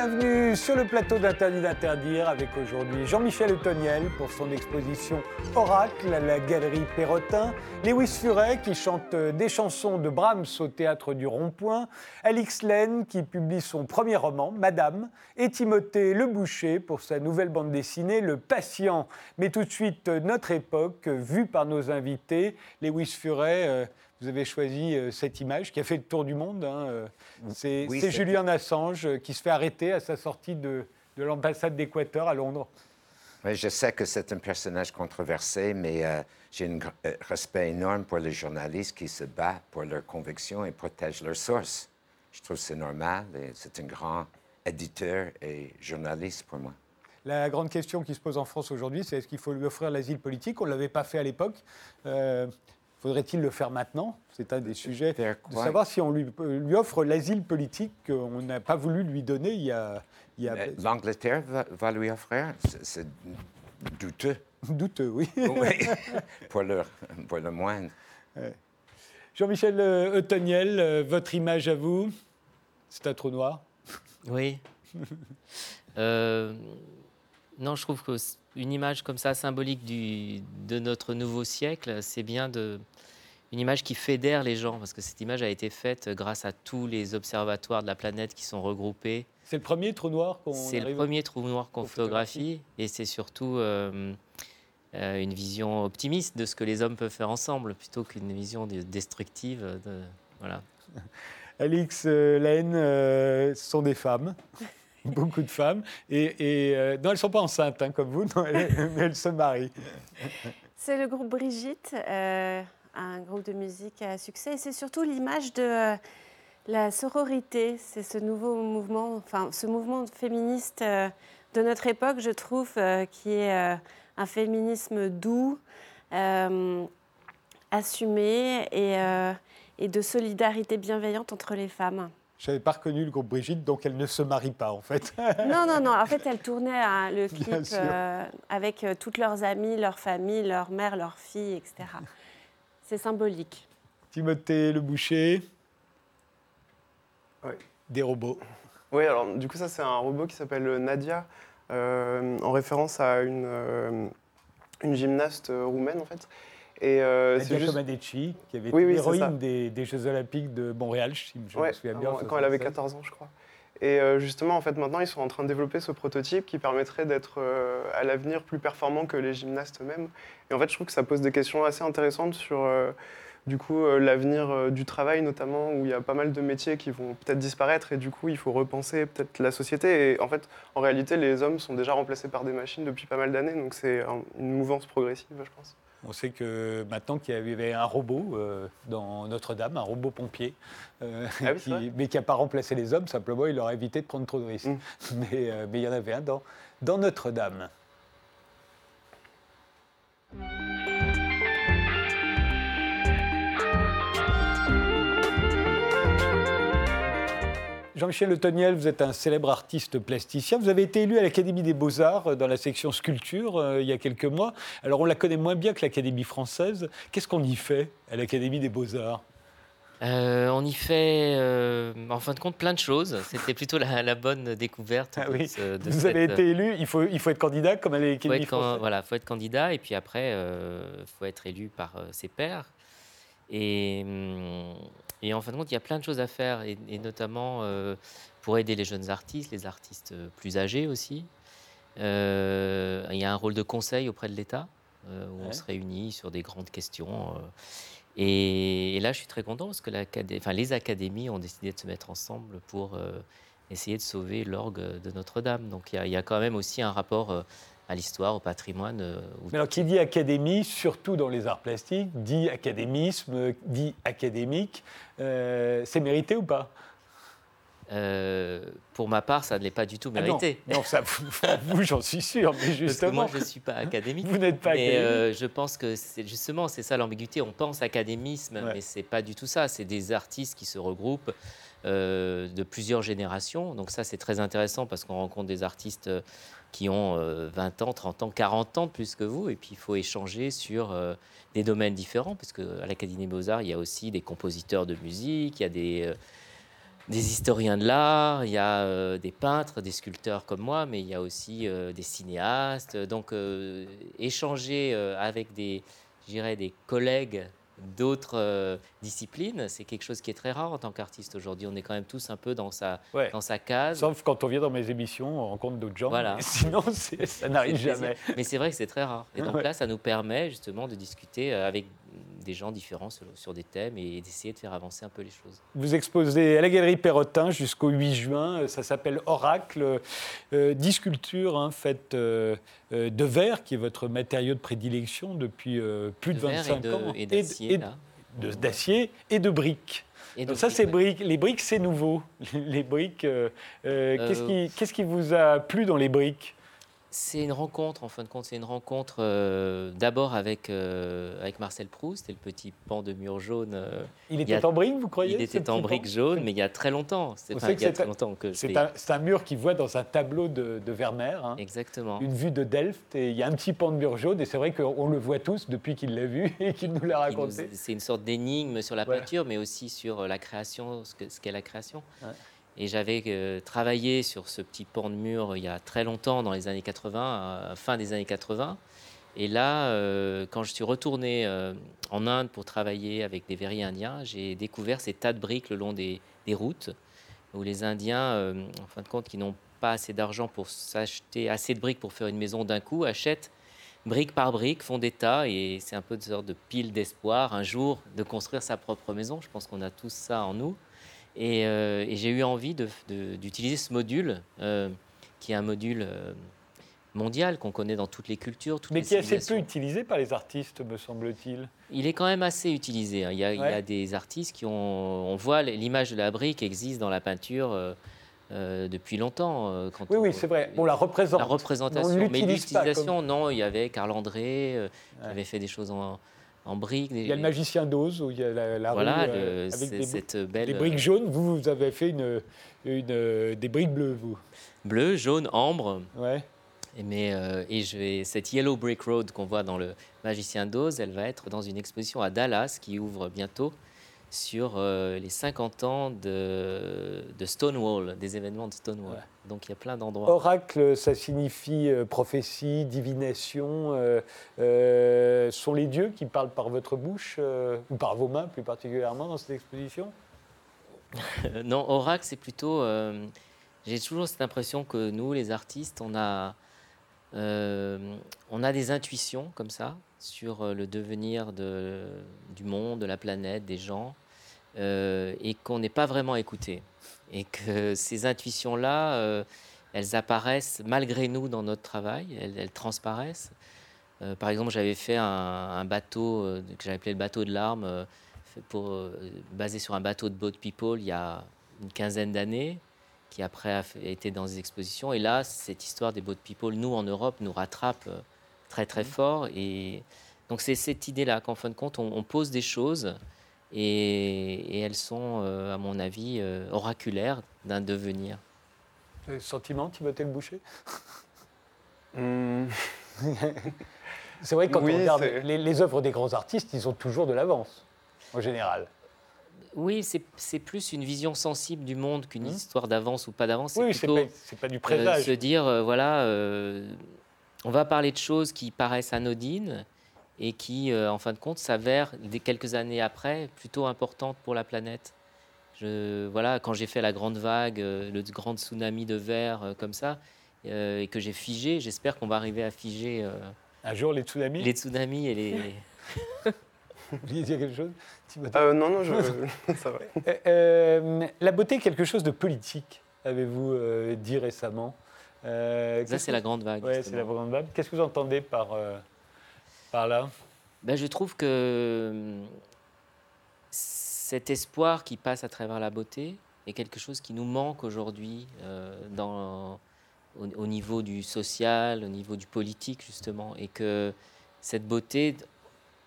Bienvenue sur le plateau d'Interdit d'interdire avec aujourd'hui Jean-Michel Etoniel pour son exposition Oracle à la galerie Perrotin, Lewis Furet qui chante des chansons de Brahms au théâtre du Rond-Point, Alix Laine qui publie son premier roman Madame et Timothée Le Boucher pour sa nouvelle bande dessinée Le Patient. Mais tout de suite notre époque vue par nos invités, Lewis Furet euh, vous avez choisi euh, cette image qui a fait le tour du monde. Hein, euh, c'est Julian Assange euh, qui se fait arrêter à sa sortie de, l'ambassade d'Équateur à Londres. Oui, je sais que c'est un personnage controversé, mais j'ai un respect énorme pour les journalistes qui se battent pour leurs convictions et protègent leurs sources. Je trouve que c'est normal et c'est un grand éditeur et journaliste pour moi. La grande question qui se pose en France aujourd'hui, c'est est-ce qu'il faut lui offrir l'asile politique? On ne l'avait pas fait à l'époque. Faudrait-il le faire maintenant? C'est un des sujets. De savoir si on lui, lui offre l'asile politique qu'on n'a pas voulu lui donner il y a. L'Angleterre va, lui offrir C'est douteux. Douteux, oui. pour, le, pour le moindre. Jean-Michel Eutoniel, euh, votre image à vous, c'est un trou noir Oui. euh, non, je trouve qu'une image comme ça, symbolique du, de notre nouveau siècle, c'est bien de, une image qui fédère les gens, parce que cette image a été faite grâce à tous les observatoires de la planète qui sont regroupés. C'est le premier trou noir qu'on C'est le premier trou noir qu'on photographie, et c'est surtout euh, euh, une vision optimiste de ce que les hommes peuvent faire ensemble, plutôt qu'une vision destructive. De, voilà. Alix, euh, Laine, ce sont des femmes. beaucoup de femmes. Et, euh, non, elles ne sont pas enceintes hein, comme vous, mais elles se marient. C'est le groupe Brigitte, euh, un groupe de musique à succès. Et c'est surtout l'image de euh, la sororité. C'est ce nouveau mouvement, enfin, ce mouvement féministe de notre époque, je trouve, qui est un féminisme doux, assumé et, et de solidarité bienveillante entre les femmes. Je n'avais pas reconnu le groupe Brigitte, donc elle ne se marie pas en fait. non, non, non. En fait, elle tournait hein, le clip euh, avec euh, toutes leurs amies, leurs familles, leur mère, leurs filles, etc. C'est symbolique. Timothée Le Boucher. Oui. Des robots. Oui, alors du coup, ça, c'est un robot qui s'appelle Nadia, euh, en référence à une, une gymnaste roumaine en fait. Et euh, c'est juste... qui avait été l'héroïne des, des, Jeux Olympiques de Montréal, je me souviens bien. Quand elle avait 14 ans, je crois. Et euh, justement, en fait, maintenant, ils sont en train de développer ce prototype qui permettrait d'être euh, à l'avenir plus performant que les gymnastes eux-mêmes. Et en fait, je trouve que ça pose des questions assez intéressantes sur euh, du coup l'avenir du travail, notamment où il y a pas mal de métiers qui vont peut-être disparaître et du coup, il faut repenser peut-être la société. Et en fait, en réalité, les hommes sont déjà remplacés par des machines depuis pas mal d'années, donc c'est une mouvance progressive, je pense. On sait que maintenant qu'il y avait un robot euh, dans Notre-Dame, un robot pompier, euh, ah mais qui n'a pas remplacé les hommes, simplement il leur a évité de prendre trop de risques. Mm. Euh, mais, il y en avait un dans, dans Notre-Dame. Jean-Michel Le Toniel, vous êtes un célèbre artiste plasticien. Vous avez été élu à l'Académie des Beaux-Arts euh, dans la section sculpture euh, il y a quelques mois. Alors on la connaît moins bien que l'Académie française. Qu'est-ce qu'on y fait à l'Académie des Beaux-Arts? Euh, on y fait, en fin de compte, plein de choses. C'était plutôt la, bonne découverte. Ah vous avez été élu, il faut, il faut être candidat comme à l'Académie française. Voilà, il faut être candidat et puis après, il faut être élu par ses pairs. Et, hum, et en fin de compte, il y a plein de choses à faire, et, notamment euh, pour aider les jeunes artistes, les artistes euh, plus âgés aussi. Euh, il y a un rôle de conseil auprès de l'État, où on se réunit sur des grandes questions. Et, là, je suis très content parce que enfin, les académies ont décidé de se mettre ensemble pour essayer de sauver l'orgue de Notre-Dame. Donc il y, a quand même aussi un rapport à l'histoire, au patrimoine. Euh, Mais alors, qui dit académie, surtout dans les arts plastiques, dit académisme, dit académique, euh, c'est mérité ou pas? Euh, pour ma part, ça ne l'est pas du tout ah mérité. non, ça, vous, j'en suis sûr, mais justement. moi, je ne suis pas académique. Vous n'êtes pas mais, je pense que c'est justement, c'est ça l'ambiguïté. On pense académisme, mais ce n'est pas du tout ça. C'est des artistes qui se regroupent de plusieurs générations. Donc, ça, c'est très intéressant parce qu'on rencontre des artistes qui ont 20 euh, ans, 30 ans, 40 ans plus que vous, et puis il faut échanger sur euh, des domaines différents, parce qu'à l'Académie des Beaux-Arts, il y a aussi des compositeurs de musique, il y a des, des historiens de l'art, il y a euh, des peintres, des sculpteurs comme moi, mais il y a aussi euh, des cinéastes. Donc, euh, échanger avec des, des collègues d'autres disciplines, c'est quelque chose qui est très rare en tant qu'artiste aujourd'hui. On est quand même tous un peu dans sa, dans sa case. Sauf quand on vient dans mes émissions, on rencontre d'autres gens. Voilà. Sinon, ça n'arrive jamais. Mais c'est vrai que c'est très rare. Et donc là, ça nous permet justement de discuter avec des gens différents sur, des thèmes et d'essayer de faire avancer un peu les choses. Vous exposez à la Galerie Perrotin jusqu'au 8 juin. Ça s'appelle Oracle, euh, sculptures hein, faites euh, euh, de verre, qui est votre matériau de prédilection depuis euh, plus de, 25 ans. Et d'acier. D'acier et de briques. Et Donc ça, c'est briques. Les briques, c'est nouveau. Les briques, qu'est-ce qui, qu'est-ce qui vous a plu dans les briques? C'est une rencontre, en fin de compte, c'est une rencontre euh, d'abord avec, euh, avec Marcel Proust, c'était le petit pan de mur jaune. Euh, il était en brique, vous croyez Il était en brique? jaune, mais il y a très longtemps. C'est un, mur qui voit dans un tableau de, de Vermeer. Hein. Exactement. Une vue de Delft, et il y a un petit pan de mur jaune, et c'est vrai qu'on le voit tous depuis qu'il l'a vu et qu'il nous l'a raconté. C'est une sorte d'énigme sur la peinture, mais aussi sur la création, ce qu'est la création. Et j'avais euh, travaillé sur ce petit pan de mur il y a très longtemps, dans les années 80, fin des années 80. Et là, euh, quand je suis retourné euh, en Inde pour travailler avec des verriers indiens, j'ai découvert ces tas de briques le long des, routes, où les Indiens, en fin de compte, qui n'ont pas assez d'argent pour s'acheter assez de briques pour faire une maison d'un coup, achètent brique par brique, font des tas, et c'est un peu une sorte de pile d'espoir, un jour, de construire sa propre maison. Je pense qu'on a tous ça en nous. Euh, et, j'ai eu envie d'utiliser ce module, euh, qui est un module euh, mondial qu'on connaît dans toutes les cultures. Toutes Mais qui est assez peu utilisé par les artistes, me semble-t-il. Il est quand même assez utilisé. Hein. Il, y a, des artistes qui ont. On voit l'image de la brique existe dans la peinture. depuis longtemps. oui, oui, c'est vrai. On la représente. La représentation. Mais l'utilisation, non. Il y avait Carl André qui avait fait des choses en, en briques. Il y a le magicien d'Oz, où il y a la, voilà, rue, euh, avec des, cette belle... briques jaunes. Vous, vous avez fait une, une, des briques bleues, vous Bleu, jaune, ambre. Ouais. Et, mais, euh, et je vais, cette Yellow Brick Road qu'on voit dans le Magicien d'Oz, elle va être dans une exposition à Dallas qui ouvre bientôt sur euh, les 50 ans de, de, Stonewall, des événements de Stonewall. Donc il y a plein d'endroits. Oracle, ça signifie euh, prophétie, divination. Euh, sont les dieux qui parlent par votre bouche ou par vos mains plus particulièrement dans cette exposition? Non, oracle, c'est plutôt. J'ai toujours cette impression que nous, les artistes, on a, on a des intuitions comme ça sur euh, le devenir de, du monde, de la planète, des gens, euh, et qu'on n'est pas vraiment écouté. Et que ces intuitions-là, euh, elles apparaissent malgré nous dans notre travail, elles, transparaissent. par exemple, j'avais fait un, bateau que j'avais appelé le bateau de larmes, pour, basé sur un bateau de boat people il y a une quinzaine d'années, qui après a été dans des expositions. Et là, cette histoire des boat people, nous en Europe, nous rattrape très très mmh. fort. Et donc c'est cette idée-là qu'en fin de compte, on, pose des choses et, elles sont, euh, à mon avis, euh, oraculaires d'un devenir. Le sentiment, Timothée le Boucher? Mmh. C'est vrai que quand on regarde les, œuvres des grands artistes, ils ont toujours de l'avance, en général. Oui, c'est plus une vision sensible du monde qu'une mmh. histoire d'avance ou pas d'avance. Oui, c'est pas, pas, du présage. Euh, se dire, voilà, on va parler de choses qui paraissent anodines et qui, euh, en fin de compte, s'avèrent quelques années après plutôt importantes pour la planète. Je, voilà, quand j'ai fait la grande vague, euh, le grand tsunami de verre euh, comme ça, et que j'ai figé, j'espère qu'on va arriver à figer. Un jour les tsunamis Les tsunamis et les. Vous vouliez dire quelque chose Non, non, je, ça va. la beauté est quelque chose de politique, avez-vous dit récemment euh, ça, c'est la grande vague. Oui, c'est la grande vague. Qu'est-ce que vous entendez par, euh, par là? Ben, Je trouve que cet espoir qui passe à travers la beauté est quelque chose qui nous manque aujourd'hui euh, dans, au, niveau du social, au niveau du politique, justement. Et que cette beauté,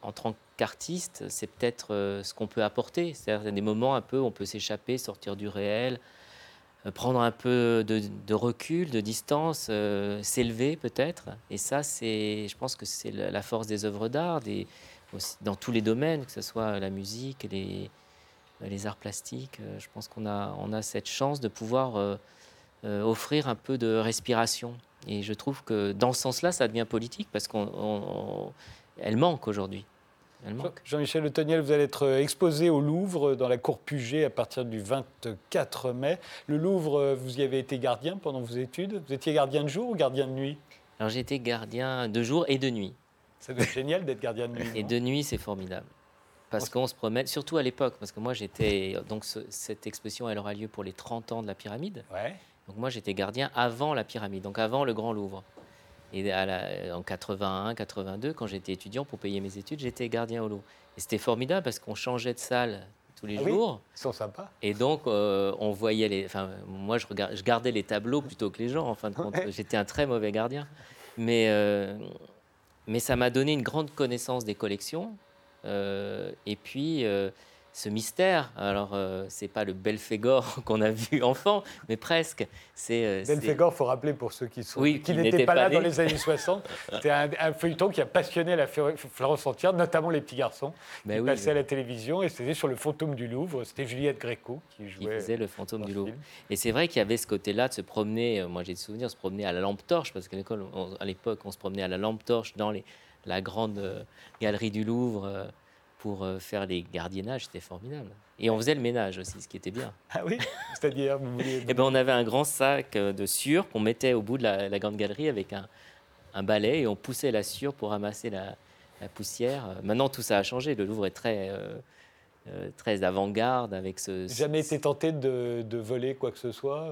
en tant qu'artiste, c'est peut-être ce qu'on peut apporter. C'est-à-dire des moments un peu où on peut s'échapper, sortir du réel, prendre un peu de, recul, de distance, euh, s'élever peut-être. Et ça, c'est, je pense que c'est la force des œuvres d'art, dans tous les domaines, que ce soit la musique, les, les arts plastiques. je pense qu'on a, on a cette chance de pouvoir offrir un peu de respiration. Et je trouve que dans ce sens-là, ça devient politique parce qu'elle manque aujourd'hui. Jean-Michel Le Toniel, vous allez être exposé au Louvre dans la cour Puget à partir du 24 mai. Le Louvre, vous y avez été gardien pendant vos études. Vous étiez gardien de jour ou gardien de nuit? Alors été gardien de jour et de nuit. Ça doit être génial d'être gardien de nuit. Et de nuit, c'est formidable. Parce qu'on se promène, surtout à l'époque, parce que moi j'étais. Donc cette exposition, elle aura lieu pour les 30 ans de la pyramide. Ouais. Donc moi j'étais gardien avant la pyramide, donc avant le Grand Louvre. Et en 81, 82, quand j'étais étudiant pour payer mes études, j'étais gardien au Louvre. Et c'était formidable parce qu'on changeait de salle tous les ah jours. ils sont sympas. Et donc, euh, on voyait les. Enfin, moi, je, je, gardais les tableaux plutôt que les gens, en fin de compte. J'étais un très mauvais gardien. Mais, euh, mais ça m'a donné une grande connaissance des collections. Euh, et puis ce mystère. Alors, euh, c'est pas le Belphégor qu'on a vu enfant, mais presque. C'est euh, Belphégor, faut rappeler pour ceux qui sont qui, n'étaient pas, là dans les années 60. C'était un, feuilleton qui a passionné la Florence entière, notamment les petits garçons. Ben qui passaient à la télévision et c'était sur le fantôme du Louvre. C'était Juliette Gréco qui jouait. Qui faisait le fantôme du Louvre. Et c'est vrai qu'il y avait ce côté-là de se promener. Euh, moi, j'ai des souvenirs, de se promener à la lampe torche parce qu'à l'école, à l'époque, on se promenait à la lampe torche dans les, la grande galerie du Louvre pour euh, faire les gardiennages, c'était formidable. Et on faisait le ménage aussi, ce qui était bien. Ah oui C'est-à-dire Eh ben, on avait un grand sac euh, de sûre qu'on mettait au bout de la, grande galerie avec un, un, balai et on poussait la sûre pour ramasser la, poussière. Maintenant, tout ça a changé. Le Louvre est très, euh, très avant-garde avec ce. Jamais été tenté de, de, voler quoi que ce soit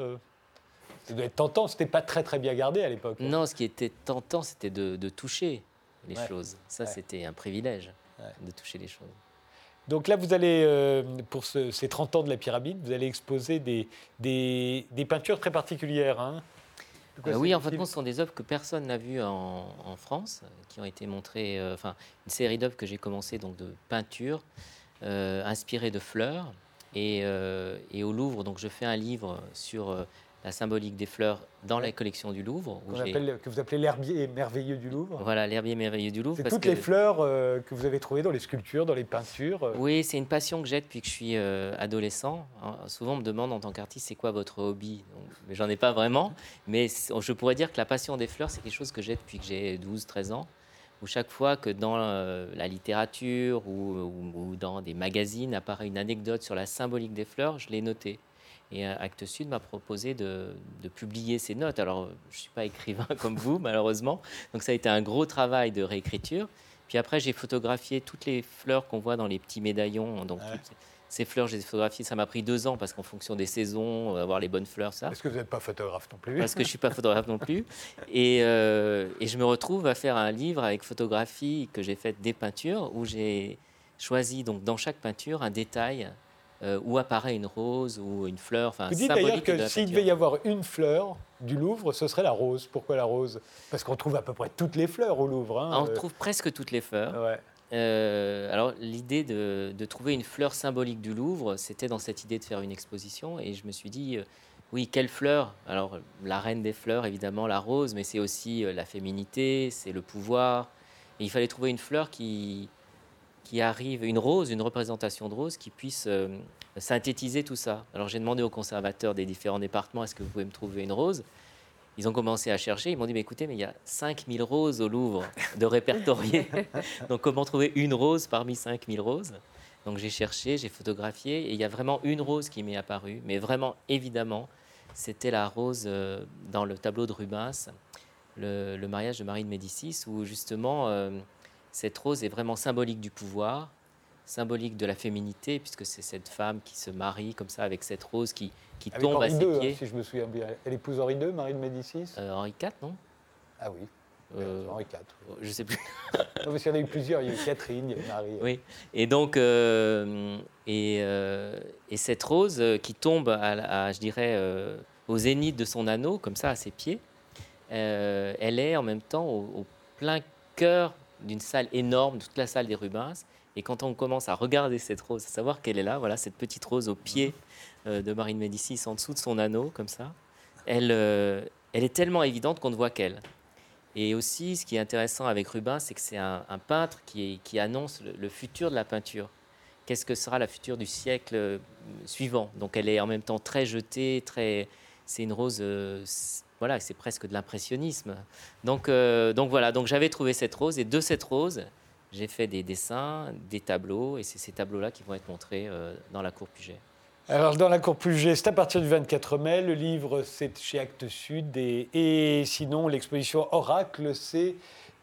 Ça doit être tentant. C'était pas très très bien gardé à l'époque. Non, ce qui était tentant, c'était de, de toucher les choses. Ça, c'était un privilège de toucher les choses. Donc là, vous allez, euh, pour ces 30 ans de la pyramide, vous allez exposer des, des, peintures très particulières. Hein. Euh, oui, en fait, ce sont des œuvres que personne n'a vues en, France, qui ont été montrées, euh, enfin, une série d'œuvres que j'ai commencé donc de peintures inspirées de fleurs. Et, et, au Louvre, donc je fais un livre sur la symbolique des fleurs dans la collection du Louvre. que vous appelez l'herbier merveilleux du Louvre. Voilà, l'herbier merveilleux du Louvre. C'est toutes les fleurs euh, que vous avez trouvées dans les sculptures, dans les peintures. Euh. Oui, c'est une passion que j'ai depuis que je suis euh, adolescent. Souvent, on me demande en tant qu'artiste, c'est quoi votre hobby? Mais j'en ai pas vraiment. Mais je pourrais dire que la passion des fleurs, c'est quelque chose que j'ai depuis que j'ai 12-13 ans. Où chaque fois que dans la littérature ou, ou, dans des magazines apparaît une anecdote sur la symbolique des fleurs, je l'ai noté. Et euh, Actes Sud m'a proposé de, publier ces notes. Alors, je ne suis pas écrivain comme vous, malheureusement. Donc, ça a été un gros travail de réécriture. Puis après, j'ai photographié toutes les fleurs qu'on voit dans les petits médaillons. Donc, ces fleurs, j'ai photographiées. Ça m'a pris deux ans parce qu'en fonction des saisons, avoir les bonnes fleurs, ça. Parce que vous n'êtes pas photographe non plus? Parce que je ne suis pas photographe non plus. Et, euh, et, je me retrouve à faire un livre avec photographie que j'ai faite des peintures où j'ai choisi donc dans chaque peinture un détail euh, où apparaît une rose ou une fleur. Vous dites d'ailleurs que s'il devait y avoir une fleur du Louvre, ce serait la rose. Pourquoi la rose? Parce qu'on trouve à peu près toutes les fleurs au Louvre. Hein, ah, on euh. trouve presque toutes les fleurs. Euh, alors l'idée de, trouver une fleur symbolique du Louvre, c'était dans cette idée de faire une exposition. Et je me suis dit, oui, quelle fleur? Alors la reine des fleurs, évidemment, la rose, mais c'est aussi la féminité, c'est le pouvoir. Et il fallait trouver une fleur qui, qui arrive, une rose, une représentation de rose qui puisse euh, synthétiser tout ça. Alors j'ai demandé aux conservateurs des différents départements, est-ce que vous pouvez me trouver une rose? Ils ont commencé à chercher, ils m'ont dit, mais écoutez, mais il y a 5000 roses au Louvre de répertoriées. Donc comment trouver une rose parmi 5000 roses? Donc j'ai cherché, j'ai photographié, et il y a vraiment une rose qui m'est apparue, mais vraiment, évidemment, c'était la rose euh, dans le tableau de Rubens, le, mariage de Marie de Médicis, où justement... Euh, cette rose est vraiment symbolique du pouvoir, symbolique de la féminité, puisque c'est cette femme qui se marie comme ça avec cette rose qui, qui tombe à ses II, hein, pieds. si je me souviens bien. Elle épouse Henri II, Marie de Médicis euh, Henri IV, non? Ah oui. Euh, Henri IV. Je ne sais plus. non, parce qu'il y en a eu plusieurs. Il y a eu Catherine, il y a eu Marie. Oui. Et donc, euh, et, et, cette rose qui tombe, à, je dirais, au zénith de son anneau, comme ça, à ses pieds, elle est en même temps au, au plein cœur d'une salle énorme, toute la salle des Rubens. Et quand on commence à regarder cette rose, à savoir qu'elle est là, voilà, cette petite rose au pied euh, de Médicis, en dessous de son anneau, comme ça, elle, euh, elle est tellement évidente qu'on ne voit qu'elle. Et aussi, ce qui est intéressant avec Rubens, c'est que c'est un, peintre qui, annonce le, futur de la peinture, qu'est-ce que sera la future du siècle euh, suivant? Donc elle est en même temps très jetée, très, c'est une rose, euh, voilà, c'est presque de l'impressionnisme. Donc, euh, donc voilà, donc j'avais trouvé cette rose et de cette rose, j'ai fait des dessins, des tableaux et c'est ces tableaux-là qui vont être montrés euh, dans la cour Puget. Alors, dans la Cour Puget, c'est à partir du 24 mai. Le livre, c'est chez Actes Sud. Et, et sinon, l'exposition Oracle, c'est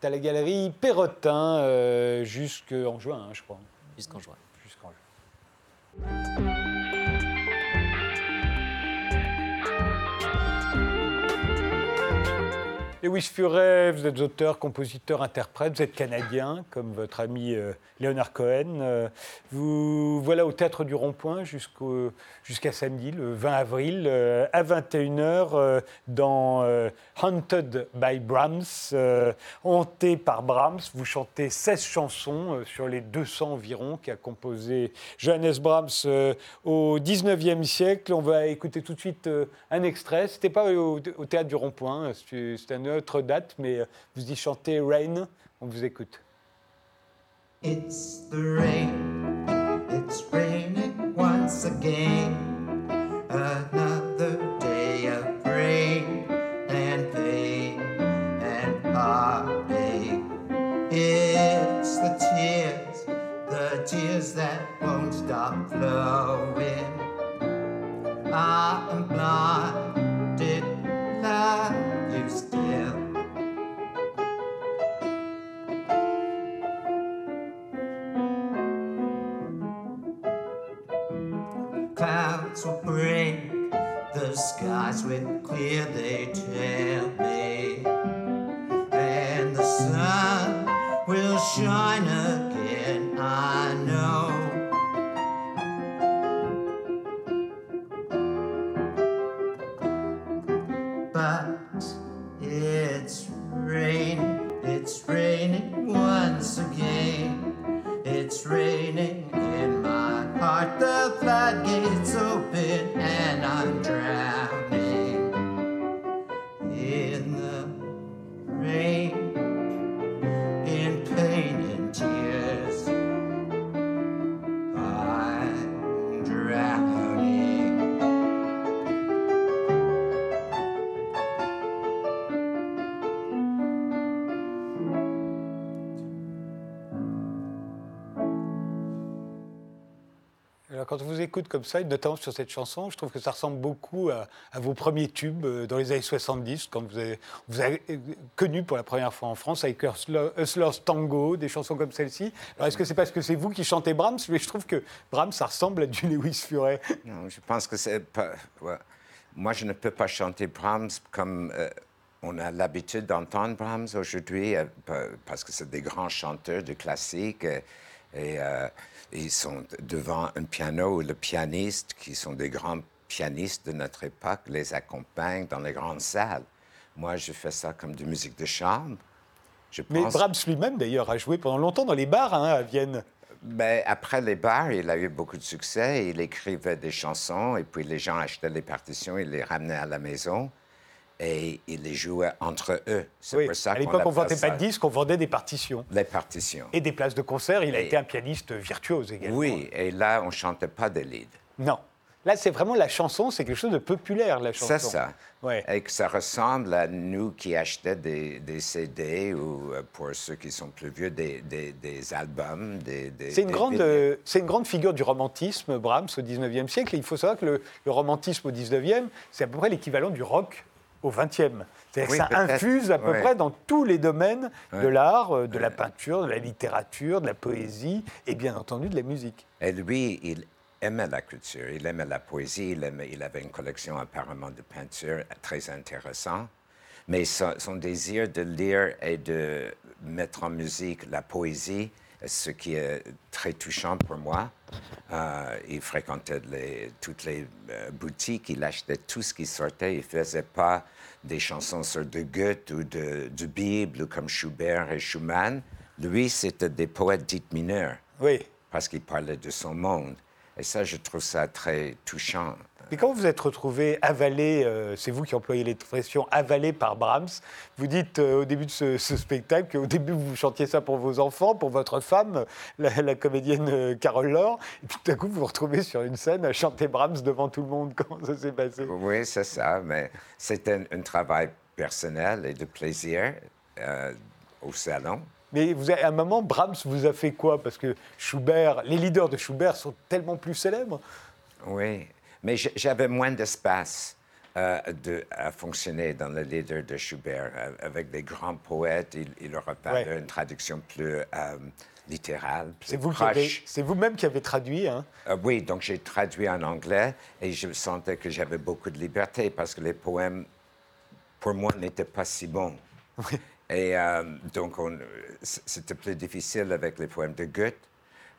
à la galerie Perrotin euh, jusqu'en juin, hein, je crois. Jusqu'en juin. Jusqu'en juin. Lewis Furet, vous êtes auteur, compositeur, interprète, vous êtes canadien, comme votre ami euh, Leonard Cohen. Euh, vous voilà au Théâtre du Rond-Point jusqu'à samedi, le 20 avril, euh, à 21h, euh, dans Haunted by Brahms, hanté par Brahms. Vous chantez 16 chansons sur les 200 environ qu'a composé Johannes Brahms au 19e siècle. On va écouter tout de suite un extrait. C'était pas au, au Théâtre du Rond-Point, c'est une autre date, mais euh, vous y chantez Rain. On vous écoute. It's the rain, it's raining once again. Another day of rain and pain and heartache. It's the tears, the tears that won't stop flowing. I am blinded, comme ça, et notamment sur cette chanson, je trouve que ça ressemble beaucoup à, vos premiers tubes euh, dans les années 70, quand vous avez, vous avez euh, connu pour la première fois en France avec Hustler- Hustler's Tango, des chansons comme celle-ci. Alors, est-ce que c'est parce que c'est vous qui chantez Brahms? Mais je trouve que Brahms, ça ressemble à du Lewis Furet. Non, je pense que c'est pas. Moi, je ne peux pas chanter Brahms comme euh, on a l'habitude d'entendre Brahms aujourd'hui, pa- parce que c'est des grands chanteurs de classique et euh, ils sont devant un piano où le pianiste, qui sont des grands pianistes de notre époque, les accompagne dans les grandes salles. Moi, je fais ça comme de musique de chambre. Je Mais Brahms lui-même, d'ailleurs, a joué pendant longtemps dans les bars hein, à Vienne. Ben, après les bars, il a eu beaucoup de succès. Il écrivait des chansons et puis les gens achetaient les partitions, il les ramenait à la maison et il les jouait entre eux. C'est Oui. pour ça À l'époque, on ne vendait pas de disques, on vendait des partitions. Les partitions. Et des places de concert. Il a été un pianiste virtuose également. Oui, et là, on chantait pas des leads. Non. Là, c'est vraiment la chanson, c'est quelque chose de populaire, la chanson. C'est ça. Ouais. Et que ça ressemble à nous qui achetaient des, des CD ou, euh, pour ceux qui sont plus vieux, des, des- des albums. C'est une, grande, euh, c'est une grande figure du romantisme, Brahms, au 19e siècle. Et il faut savoir que le, le romantisme au 19e, c'est à peu près l'équivalent du rock au 20e. C'est-à-dire Oui, que ça infuse à peu Ouais. près dans tous les domaines de l'art, euh, de la peinture, de la littérature, de la poésie et bien entendu de la musique. Et lui, il aimait la culture, il aimait la poésie, il, aimait- il avait une collection apparemment de peintures très intéressante. Mais son, son désir de lire et de mettre en musique la poésie, ce qui est très touchant pour moi, euh, il fréquentait les- toutes les euh, boutiques, il achetait tout ce qui sortait, il ne faisait pas des chansons sur de Goethe ou de, de Bible ou comme Schubert et Schumann. Lui, c'était des poètes dits mineurs Oui. parce qu'il parlait de son monde. Et ça, je trouve ça très touchant. Mais quand vous vous êtes retrouvé avalé, euh, c'est vous qui employez l'expression avalé par Brahms, vous dites euh, au début de ce, ce spectacle qu'au début vous chantiez ça pour vos enfants, pour votre femme, la, la comédienne euh, Carole Laure, et puis tout à coup vous vous retrouvez sur une scène à chanter Brahms devant tout le monde. Comment ça s'est passé? Oui, c'est ça, mais c'est un, un travail personnel et de plaisir euh, au salon. Mais vous avez, à un moment, Brahms vous a fait quoi? Parce que Schubert, les leaders de Schubert sont tellement plus célèbres. Oui, mais j'avais moins d'espace euh, de- à fonctionner dans le leader de Schubert. Euh, Avec des grands poètes, il, il aurait fallu Ouais. une traduction plus euh, littérale, plus C'est vous qui proche. avez- c'est vous-même qui avez traduit. Hein? Euh, oui, donc j'ai traduit en anglais et je sentais que j'avais beaucoup de liberté parce que les poèmes, pour moi, n'étaient pas si bons. Et donc, c'était plus difficile avec les poèmes de Goethe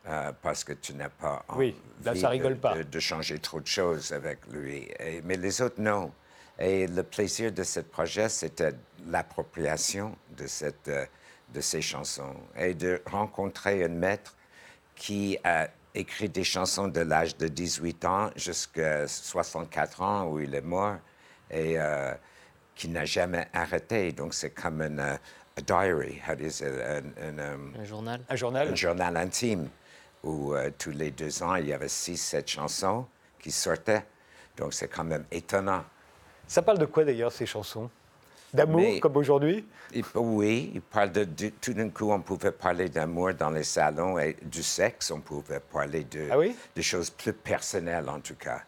euh, parce que tu n'as pas Oui, là, envie ça rigole de, pas. de- de changer trop de choses avec lui. Et- mais les autres, non. Et le plaisir de ce projet, c'était l'appropriation de, cette, euh, de ces chansons et de rencontrer un maître qui a écrit des chansons de l'âge de 18 ans jusqu'à 64 ans où il est mort et euh, qui n'a jamais arrêté. Donc c'est comme une a diary, how do you say that? Un- un, Un journal. Un journal un journal intime où euh, tous les deux ans, il y avait six, sept chansons qui sortaient. Donc c'est quand même étonnant. Ça parle de quoi d'ailleurs ces chansons? D'amour, Mais- comme aujourd'hui? Il- oui, il parle de, de- tout d'un coup, on pouvait parler d'amour dans les salons et du sexe, on pouvait parler de, Ah oui? de choses plus personnelles en tout cas.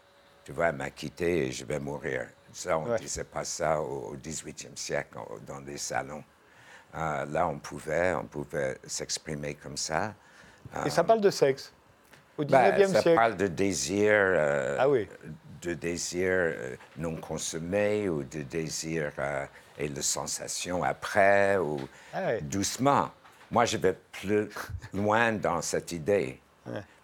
Tu vois, elle m'a quitté et je vais mourir. Ça, on ne Ouais. disait pas ça au, au 18e siècle dans les salons. Euh, là, on pouvait, on pouvait s'exprimer comme ça. Et ça parle de sexe. Au Ben, 19e ça siècle. parle de désir, euh, Ah oui. de désir euh, non consommé ou de désir euh, et de sensation après ou Ah doucement. Moi, je vais plus loin dans cette idée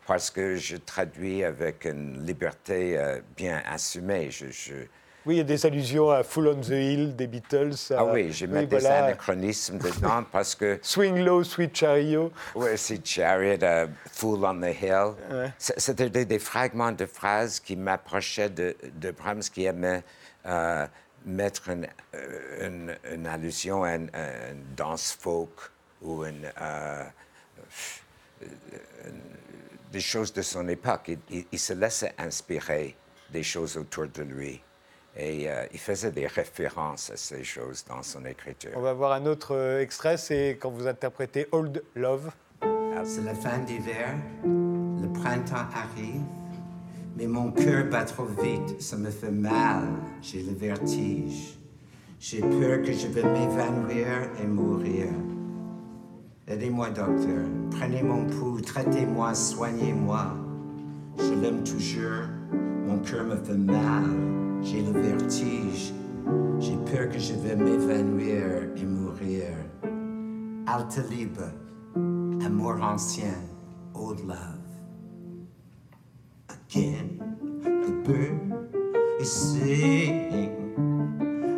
parce que je traduis avec une liberté bien assumée. Je, je- Oui, il y a des allusions à Full on the Hill des Beatles. à- Ah oui, je mets des voilà. anachronismes dedans parce que Swing Low, Sweet Chariot. Oui, c'est Chariot, euh, Fool on the Hill. Ouais. C'était des, des fragments de phrases qui m'approchaient de, de Brahms, qui aimait euh, mettre une, euh, une- une allusion à une, à une danse folk ou une, euh, des choses de son époque. Il, il- il se laissait inspirer des choses autour de lui. Et euh, il faisait des références à ces choses dans son écriture. On va voir un autre euh, extrait, c'est quand vous interprétez Old Love. C'est la fin d'hiver, le printemps arrive, mais mon cœur bat trop vite, ça me fait mal, j'ai le vertige. J'ai peur que je vais m'évanouir et mourir. Aidez-moi, docteur, prenez mon pouls, traitez-moi, soignez-moi. Je l'aime toujours, mon cœur me fait mal, j'ai le vertige. J'ai peur que je vais m'évanouir et mourir. Alta libre. Amour ancien, old love. Again, the bird is singing.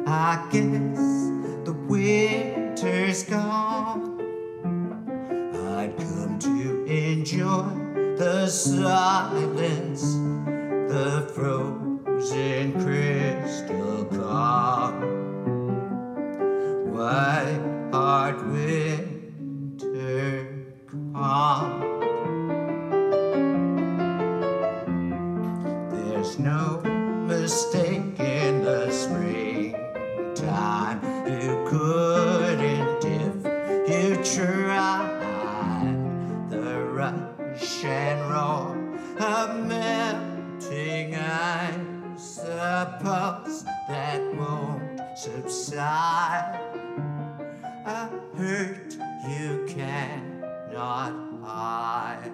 I guess the winter's gone. I'd come to enjoy the silence, the frozen crystal calm. White heart winter calm. A pulse that won't subside. A hurt you cannot hide.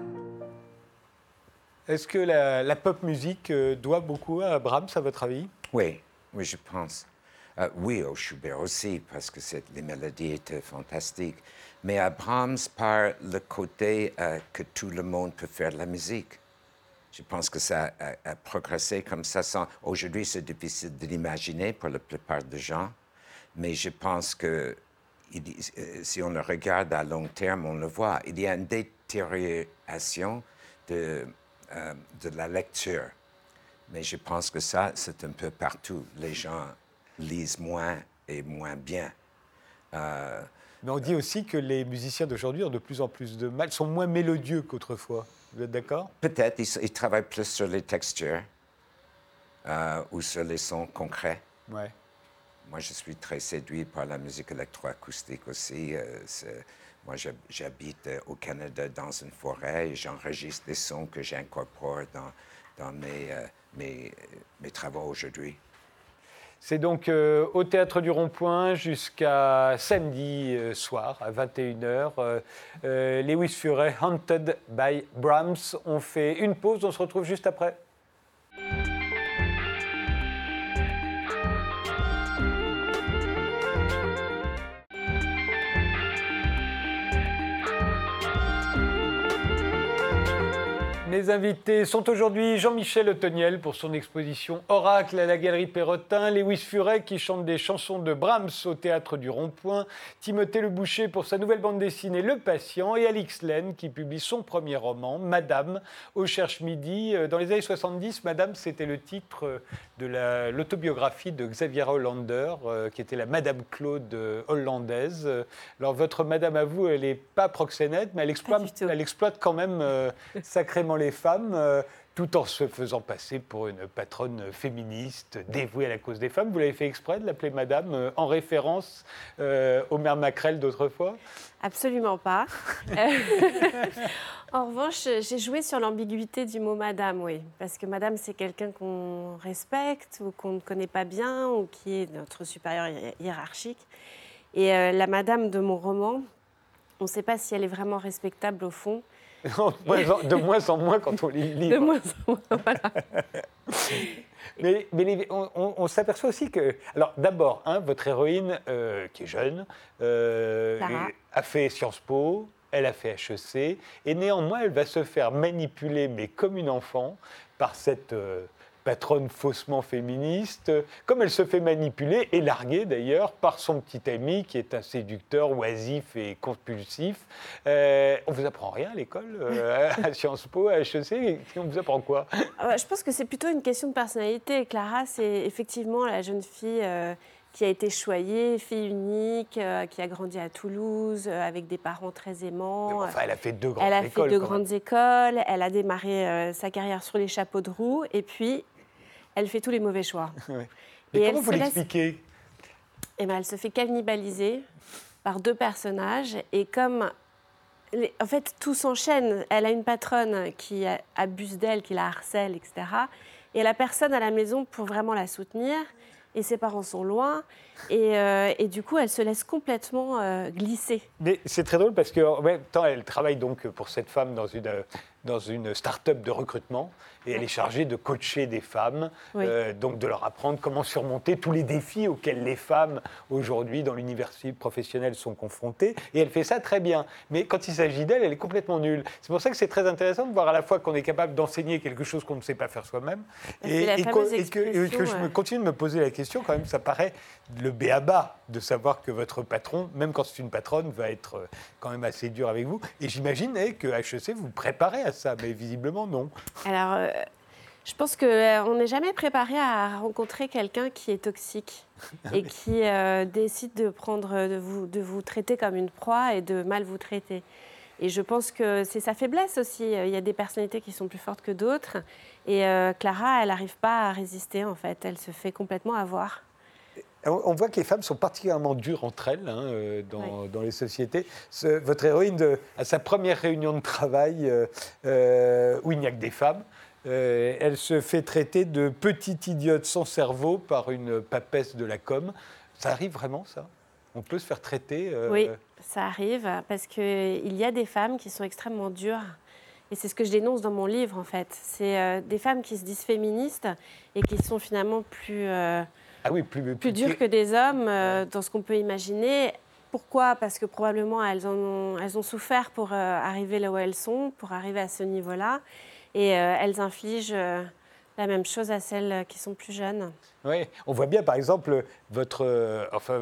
Est-ce que la, la pop musique euh, doit beaucoup à Brahms, à votre avis? Oui, oui, je pense. Euh, oui, au Schubert aussi, parce que les mélodies étaient fantastiques. Mais à Brahms, par le côté euh, que tout le monde peut faire de la musique. Je pense que ça a, progressé comme ça. sans- Aujourd'hui, c'est difficile de l'imaginer pour la plupart des gens, mais je pense que euh, si on le regarde à long terme, on le voit. Il y a une détérioration de, euh, de la lecture Mais je pense que ça, c'est un peu partout. Les gens lisent moins et moins bien. Euh, mais on dit aussi que les musiciens d'aujourd'hui ont de plus en plus de mal, sont moins mélodieux qu'autrefois. Vous êtes d'accord? Peut-être, ils, travaillent plus sur les textures euh, ou sur les sons concrets. Ouais. Moi, je suis très séduit par la musique électroacoustique aussi. Euh, moi, j'habite au Canada dans une forêt et j'enregistre des sons que j'incorpore dans, dans mes, mes, mes travaux aujourd'hui. C'est donc euh, au Théâtre du Rond-Point jusqu'à samedi euh, soir à 21h. Euh, Lewis Furet, Haunted by Brahms. On fait une pause, on se retrouve juste après. Mes invités sont aujourd'hui Jean-Michel Otoniel pour son exposition Oracle à la Galerie Perrotin, Lewis Furet qui chante des chansons de Brahms au Théâtre du Rond-Point, Timothée Le Boucher pour sa nouvelle bande dessinée Le Patient et Alix Len qui publie son premier roman Madame au Cherche Midi. Euh, dans les années 70, Madame c'était le titre euh, de l'autobiographie de Xavier Hollander euh, qui était la Madame Claude hollandaise. Alors votre Madame à vous, elle n'est pas proxénète mais elle exploite, elle exploite quand même sacrément les les femmes, euh, tout en se faisant passer pour une patronne féministe dévouée à la cause des femmes. Vous l'avez fait exprès de l'appeler Madame euh, en référence euh, au maire Macrel d'autrefois? Absolument pas. en revanche, j'ai joué sur l'ambiguïté du mot Madame, oui, parce que Madame, c'est quelqu'un qu'on respecte ou qu'on ne connaît pas bien ou qui est notre supérieur hiérarchique. Et la Madame de mon roman, on ne sait pas si elle est vraiment respectable au fond. de moins en moins quand on lit le livre. De moins en moins, voilà. mais, mais on, s'aperçoit aussi que. Alors, d'abord, hein, votre héroïne, euh, qui est jeune, euh, a fait Sciences Po, elle a fait HEC, et néanmoins, elle va se faire manipuler, mais comme une enfant, par cette. Euh, patronne faussement féministe, comme elle se fait manipuler et larguer d'ailleurs par son petit ami qui est un séducteur oisif et compulsif. Euh, on vous apprend rien à l'école, euh, à Sciences Po, à HEC On vous apprend quoi? Ah Je pense que c'est plutôt une question de personnalité. Clara, c'est effectivement la jeune fille. Euh, qui a été choyée, fille unique, qui a grandi à Toulouse avec des parents très aimants. Enfin, elle a fait deux grandes écoles. Elle a fait deux grandes écoles. Elle a démarré sa carrière sur les chapeaux de roue. Et puis, elle fait tous les mauvais choix. Et comment vous l'expliquez eh ben, Elle se fait cannibaliser par deux personnages. Et comme. En fait, tout s'enchaîne. Elle a une patronne qui abuse d'elle, qui la harcèle, etc. Et la personne à la maison pour vraiment la soutenir. Et ses parents sont loin. Et, euh, du coup, elle se laisse complètement euh, glisser. Mais c'est très drôle parce qu'en même temps, elle travaille donc pour cette femme dans une, dans une start-up de recrutement et elle est chargée de coacher des femmes, euh, donc de leur apprendre comment surmonter tous les défis auxquels les femmes aujourd'hui dans l'université professionnelle sont confrontées. Et elle fait ça très bien. Mais quand il s'agit d'elle, elle est complètement nulle. C'est pour ça que c'est très intéressant de voir à la fois qu'on est capable d'enseigner quelque chose qu'on ne sait pas faire soi-même et, et, que, que, je me continue de me poser la question, quand même, ça paraît le béaba de savoir que votre patron, même quand c'est une patronne, va être euh, quand même assez dur avec vous. Et j'imagine eh, que HEC vous préparez à ça, mais visiblement non. Alors, euh, je pense qu'on euh, n'est jamais préparé à rencontrer quelqu'un qui est toxique et qui décide de, prendre, de, vous, de vous traiter comme une proie et de mal vous traiter. Et je pense que c'est sa faiblesse aussi. Il y a des personnalités qui sont plus fortes que d'autres. Et Clara, elle n'arrive pas à résister, en fait. Elle se fait complètement avoir. On voit que les femmes sont particulièrement dures entre elles hein, euh, dans, les sociétés. votre héroïne, de, à sa première réunion de travail, euh, euh, où il n'y a que des femmes, elle se fait traiter de petite idiote sans cerveau par une papesse de la com. Ça arrive vraiment, ça? On peut se faire traiter Oui, ça arrive, parce qu'il y a des femmes qui sont extrêmement dures. Et c'est ce que je dénonce dans mon livre, en fait. C'est des femmes qui se disent féministes et qui sont finalement plus ah oui, plus, plus, dur que des hommes euh, dans ce qu'on peut imaginer. Pourquoi? Parce que probablement elles, ont, elles ont souffert pour euh, arriver là où elles sont, pour arriver à ce niveau-là. Et euh, elles infligent la même chose à celles qui sont plus jeunes. Oui, on voit bien par exemple votre, enfin,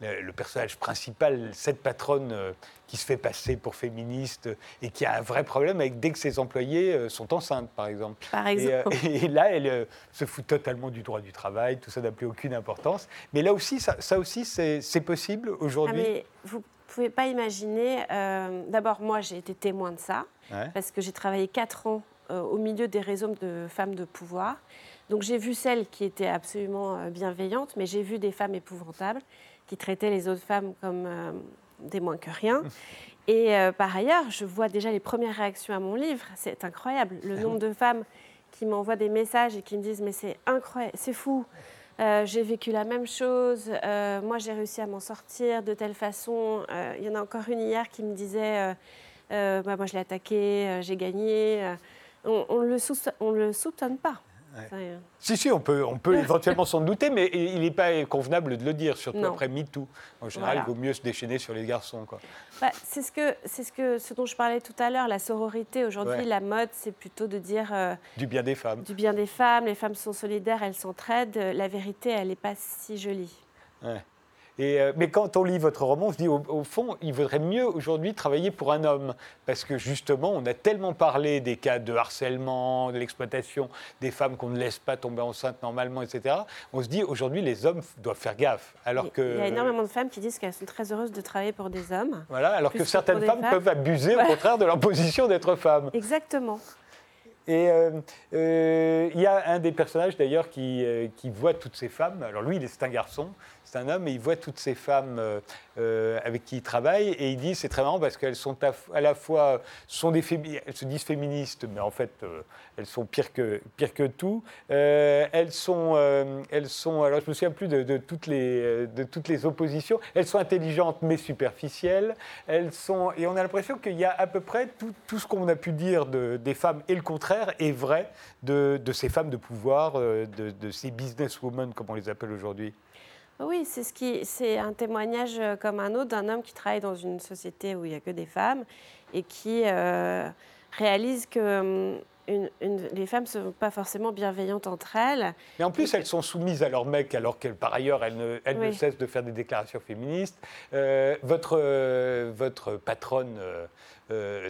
le, le personnage principal, cette patronne euh, qui se fait passer pour féministe et qui a un vrai problème avec dès que ses employés euh, sont enceintes, par exemple. Par Et, euh, exemple. et là, elle euh, se fout totalement du droit du travail, tout ça n'a plus aucune importance. Mais là aussi, ça, ça aussi, c'est possible Ah, aujourd'hui? mais vous ne pouvez pas imaginer. euh, D'abord, moi, j'ai été témoin de ça, Ouais. parce que j'ai travaillé quatre ans euh, au milieu des réseaux de femmes de pouvoir. Donc, j'ai vu celles qui étaient absolument euh, bienveillantes, mais j'ai vu des femmes épouvantables qui traitaient les autres femmes comme euh, des moins que rien. Et euh, par ailleurs, je vois déjà les premières réactions à mon livre. C'est incroyable. Le nombre de femmes qui m'envoient des messages et qui me disent Mais c'est incroyable, c'est fou. Euh, j'ai vécu la même chose. Euh, moi, j'ai réussi à m'en sortir de telle façon. Euh, Il y en a encore une hier qui me disait bah, Moi, je l'ai attaqué, j'ai gagné. On ne le, on le soupçonne pas. Ouais. Euh, Si, si, on peut, on peut éventuellement s'en douter, mais il n'est pas convenable de le dire, surtout Non. après MeToo. En général, Voilà. il vaut mieux se déchaîner sur les garçons. Bah, c'est ce, que, ce, que, ce dont je parlais tout à l'heure, la sororité. Aujourd'hui, Ouais. la mode, c'est plutôt de dire euh, Du bien des femmes. du bien des femmes, les femmes sont solidaires, elles s'entraident. La vérité, elle n'est pas si jolie. Ouais. Et, euh, mais quand on lit votre roman, on se dit, au, au fond, il vaudrait mieux aujourd'hui travailler pour un homme. Parce que justement, on a tellement parlé des cas de harcèlement, de l'exploitation des femmes qu'on ne laisse pas tomber enceinte normalement, etc. On se dit, aujourd'hui, les hommes doivent faire gaffe. Alors Il- que, Il y a énormément de femmes qui disent qu'elles sont très heureuses de travailler pour des hommes. Voilà, alors que certaines femmes femmes. peuvent abuser, au contraire, de leur position d'être femme. Exactement. Et euh, euh, il y a un des personnages d'ailleurs qui, euh, qui voit toutes ces femmes. Alors lui, c'est un garçon, c'est un homme, et il voit toutes ces femmes euh, euh, avec qui il travaille. Et il dit, c'est très marrant parce qu'elles sont à, la fois, sont des elles se disent féministes, mais en fait, euh, elles sont pires que, pires que tout. Elles, sont, elles sont, alors je me souviens plus de, toutes les, de toutes les oppositions. Elles sont intelligentes mais superficielles. Elles sont, et on a l'impression qu'il y a à peu près tout, tout ce qu'on a pu dire de- des femmes et le contraire est vrai de, de ces femmes de pouvoir, de, de ces businesswomen comme on les appelle aujourd'hui. Oui, c'est ce qui, c'est un témoignage euh, comme un autre d'un homme qui travaille dans une société où il n'y a que des femmes et qui euh, réalise que une- une- les femmes ne sont pas forcément bienveillantes entre elles. Mais en plus, elles sont soumises à leur mec, alors qu'elles, par ailleurs, elles ne, elles ne Oui. cessent de faire des déclarations féministes. Euh, votre, euh, votre patronne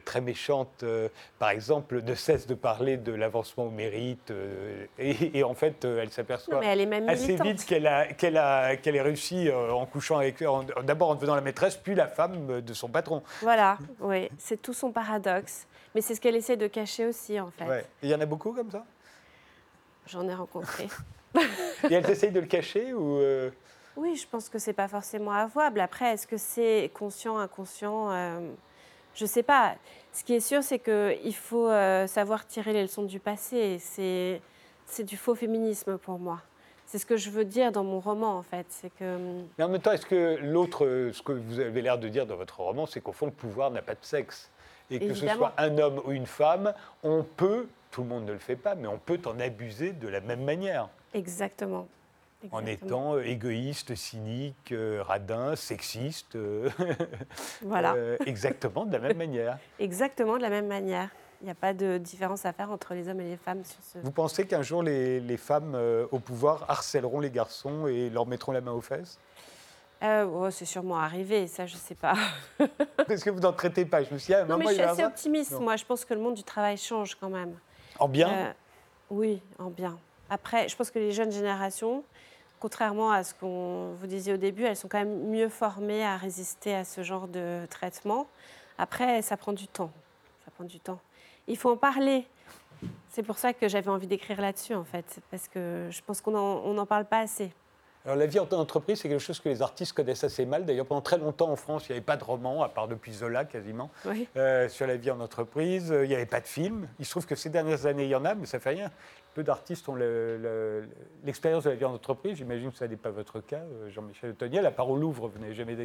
très méchante, euh, par exemple, ne cesse de parler de l'avancement au mérite. euh, et, et en fait, euh, elle s'aperçoit est assez vite qu'elle a, qu'elle a, qu'elle ait réussi euh, en couchant avec d'abord en devenant la maîtresse, puis la femme de son patron. Voilà, oui, c'est tout son paradoxe. Mais c'est ce qu'elle essaie de cacher aussi, en fait. Ouais. Il y en a beaucoup comme ça? J'en ai rencontré. Et elles essayent de le cacher ou euh, Oui, je pense que c'est pas forcément avouable. Après, est-ce que c'est conscient, inconscient euh, Je sais pas. Ce qui est sûr, c'est qu'il faut euh, savoir tirer les leçons du passé. C'est c'est du faux féminisme pour moi. C'est ce que je veux dire dans mon roman, en fait. C'est que hum, Mais en même temps, est-ce que l'autre, euh, ce que vous avez l'air de dire dans votre roman, c'est qu'au fond, le pouvoir n'a pas de sexe Et que ce soit un homme ou une femme, on peut, tout le monde ne le fait pas, mais on peut en abuser de la même manière. exactement. En étant euh, égoïste, cynique, euh, radin, sexiste. euh, Voilà, exactement de la même manière. exactement de la même manière. Il n'y a pas de différence à faire entre les hommes et les femmes sur ce. Vous pensez qu'un jour, les, les femmes euh, au pouvoir harcèleront les garçons et leur mettront la main aux fesses? Euh, oh, c'est sûrement arrivé, ça, je sais pas. Parce que vous n'en traitez pas. Je me suis dit, à un Non, mais je suis assez optimiste. Non. Moi, je pense que le monde du travail change quand même. En bien Euh, oui, en bien. Après, je pense que les jeunes générations, contrairement à ce qu'on vous disait au début, elles sont quand même mieux formées à résister à ce genre de traitement. Après, ça prend du temps. Ça prend du temps. Il faut en parler. C'est pour ça que j'avais envie d'écrire là-dessus, en fait, parce que je pense qu'on n'en parle pas assez. Alors, la vie en entreprise, c'est quelque chose que les artistes connaissent assez mal. D'ailleurs, pendant très longtemps en France, il n'y avait pas de roman, à part depuis Zola quasiment, Oui. euh, sur la vie en entreprise. Il n'y avait pas de film. Il se trouve que ces dernières années, il y en a, mais ça fait rien. Peu d'artistes ont le- le- l'expérience de la vie en entreprise. J'imagine que ça n'est pas votre cas, euh, Jean-Michel Toniel. À part au Louvre, vous n'avez jamais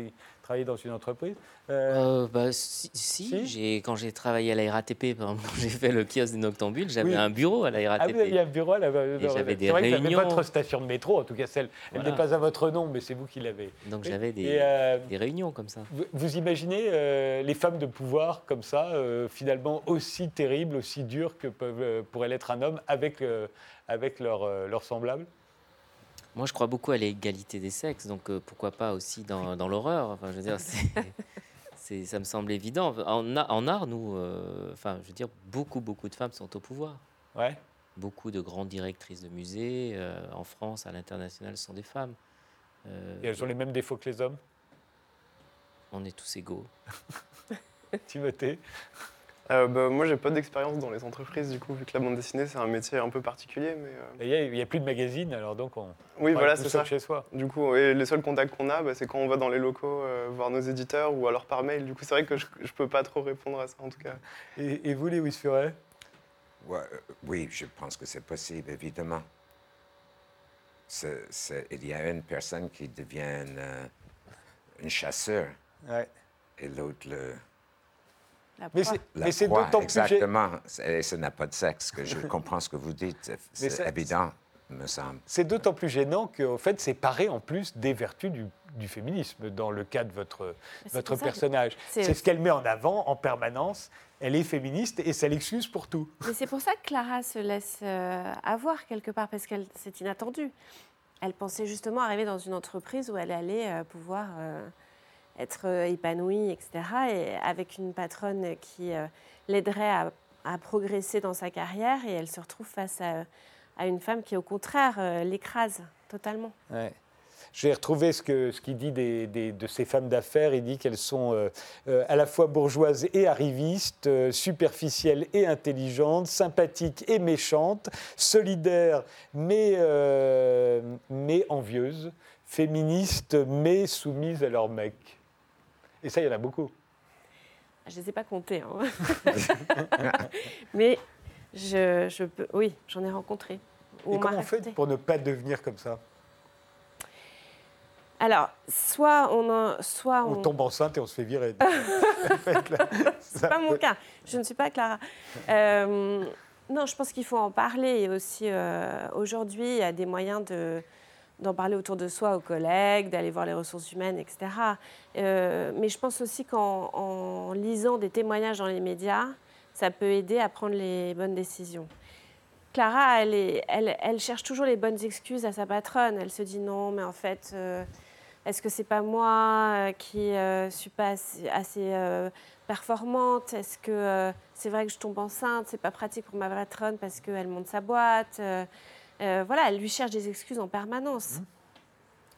travaillé dans une entreprise. Euh, Euh, bah, si, si, Si j'ai- quand j'ai travaillé à la RATP, par exemple, quand j'ai fait le kiosque des Noctambules, j'avais Oui. un bureau à la ah, RATP. vous aviez un bureau à la j'avais des vrai que votre station de métro, en tout cas celle. Elle Voilà. n'est pas à votre nom, mais c'est vous qui l'avez. Donc j'avais des, euh, réunions comme ça. Vous, vous imaginez les femmes de pouvoir comme ça, finalement aussi terribles, aussi dures que peuvent, pourrait l'être un homme avec, avec leurs euh, semblables Moi, je crois beaucoup à l'égalité des sexes, donc euh, pourquoi pas aussi dans, dans l'horreur. Enfin, je veux dire, c'est, ça me semble évident. En, art, nous, euh, enfin, je veux dire, beaucoup, beaucoup de femmes sont au pouvoir. Ouais. Beaucoup de grandes directrices de musées euh, en France, à l'international, sont des femmes. Euh, Et elles ont les mêmes défauts que les hommes? On est tous égaux. Timothée? Euh, bah, moi, j'ai pas d'expérience dans les entreprises, du coup, vu que la bande dessinée, c'est un métier un peu particulier. Mais, euh, Et Il n'y a, il y a plus de magazines, alors donc on Oui, on voilà, c'est ça. chez soi. Du coup, et les seuls contacts qu'on a, bah, c'est quand on va dans les locaux euh, voir nos éditeurs ou alors par mail. Du coup, c'est vrai que je, je peux pas trop répondre à ça, en tout cas. Et, et vous, Lewis Furet Ouais, euh, oui, je pense que c'est possible, évidemment. Il y a une personne qui devient une, euh, une chasseur Ouais. et l'autre le. La Mais c'est, d'autant plus Exactement. Et ça n'a pas de sexe, que je comprends ce que vous dites. C'est évident, me semble. C'est d'autant plus gênant qu'en fait, c'est paré en plus des vertus du, du féminisme dans le cas de votre, personnage. c'est- C'est ce qu'elle met en avant en permanence. Elle est féministe et ça l'excuse pour tout. Mais c'est pour ça que Clara se laisse euh, avoir quelque part, parce que c'est inattendu. Elle pensait justement arriver dans une entreprise où elle allait euh, pouvoir euh, être euh, épanouie, etc. Et avec une patronne qui euh, l'aiderait à, progresser dans sa carrière, et elle se retrouve face à, une femme qui, au contraire, euh, l'écrase totalement. J'ai retrouvé ce qu'il dit de ces femmes d'affaires. Il dit qu'elles sont à la fois bourgeoises et arrivistes, superficielles et intelligentes, sympathiques et méchantes, solidaires mais, mais envieuses, féministes mais soumises à leur mec. Et ça, il y en a beaucoup. Je ne les ai pas comptés. hein. Mais je, je peux, oui, j'en ai rencontré. Et on comment on fait pour ne pas devenir comme ça? Alors, soit on, en- soit On on, tombe enceinte et on se fait virer. C'est pas mon cas. Je ne suis pas Clara. Euh, non, je pense qu'il faut en parler. Et aussi, euh, aujourd'hui, il y a des moyens de, d'en parler autour de soi, aux collègues, d'aller voir les ressources humaines, etc. Euh, mais je pense aussi qu'en en lisant des témoignages dans les médias, ça peut aider à prendre les bonnes décisions. Clara, elle, elle, cherche toujours les bonnes excuses à sa patronne. Elle se dit non, mais en fait, euh, est-ce que c'est pas moi euh, qui ne suis pas assez, assez, performante? Est-ce que c'est vrai que je tombe enceinte C'est pas pratique pour ma patronne parce qu'elle monte sa boîte. Euh, voilà, elle lui cherche des excuses en permanence.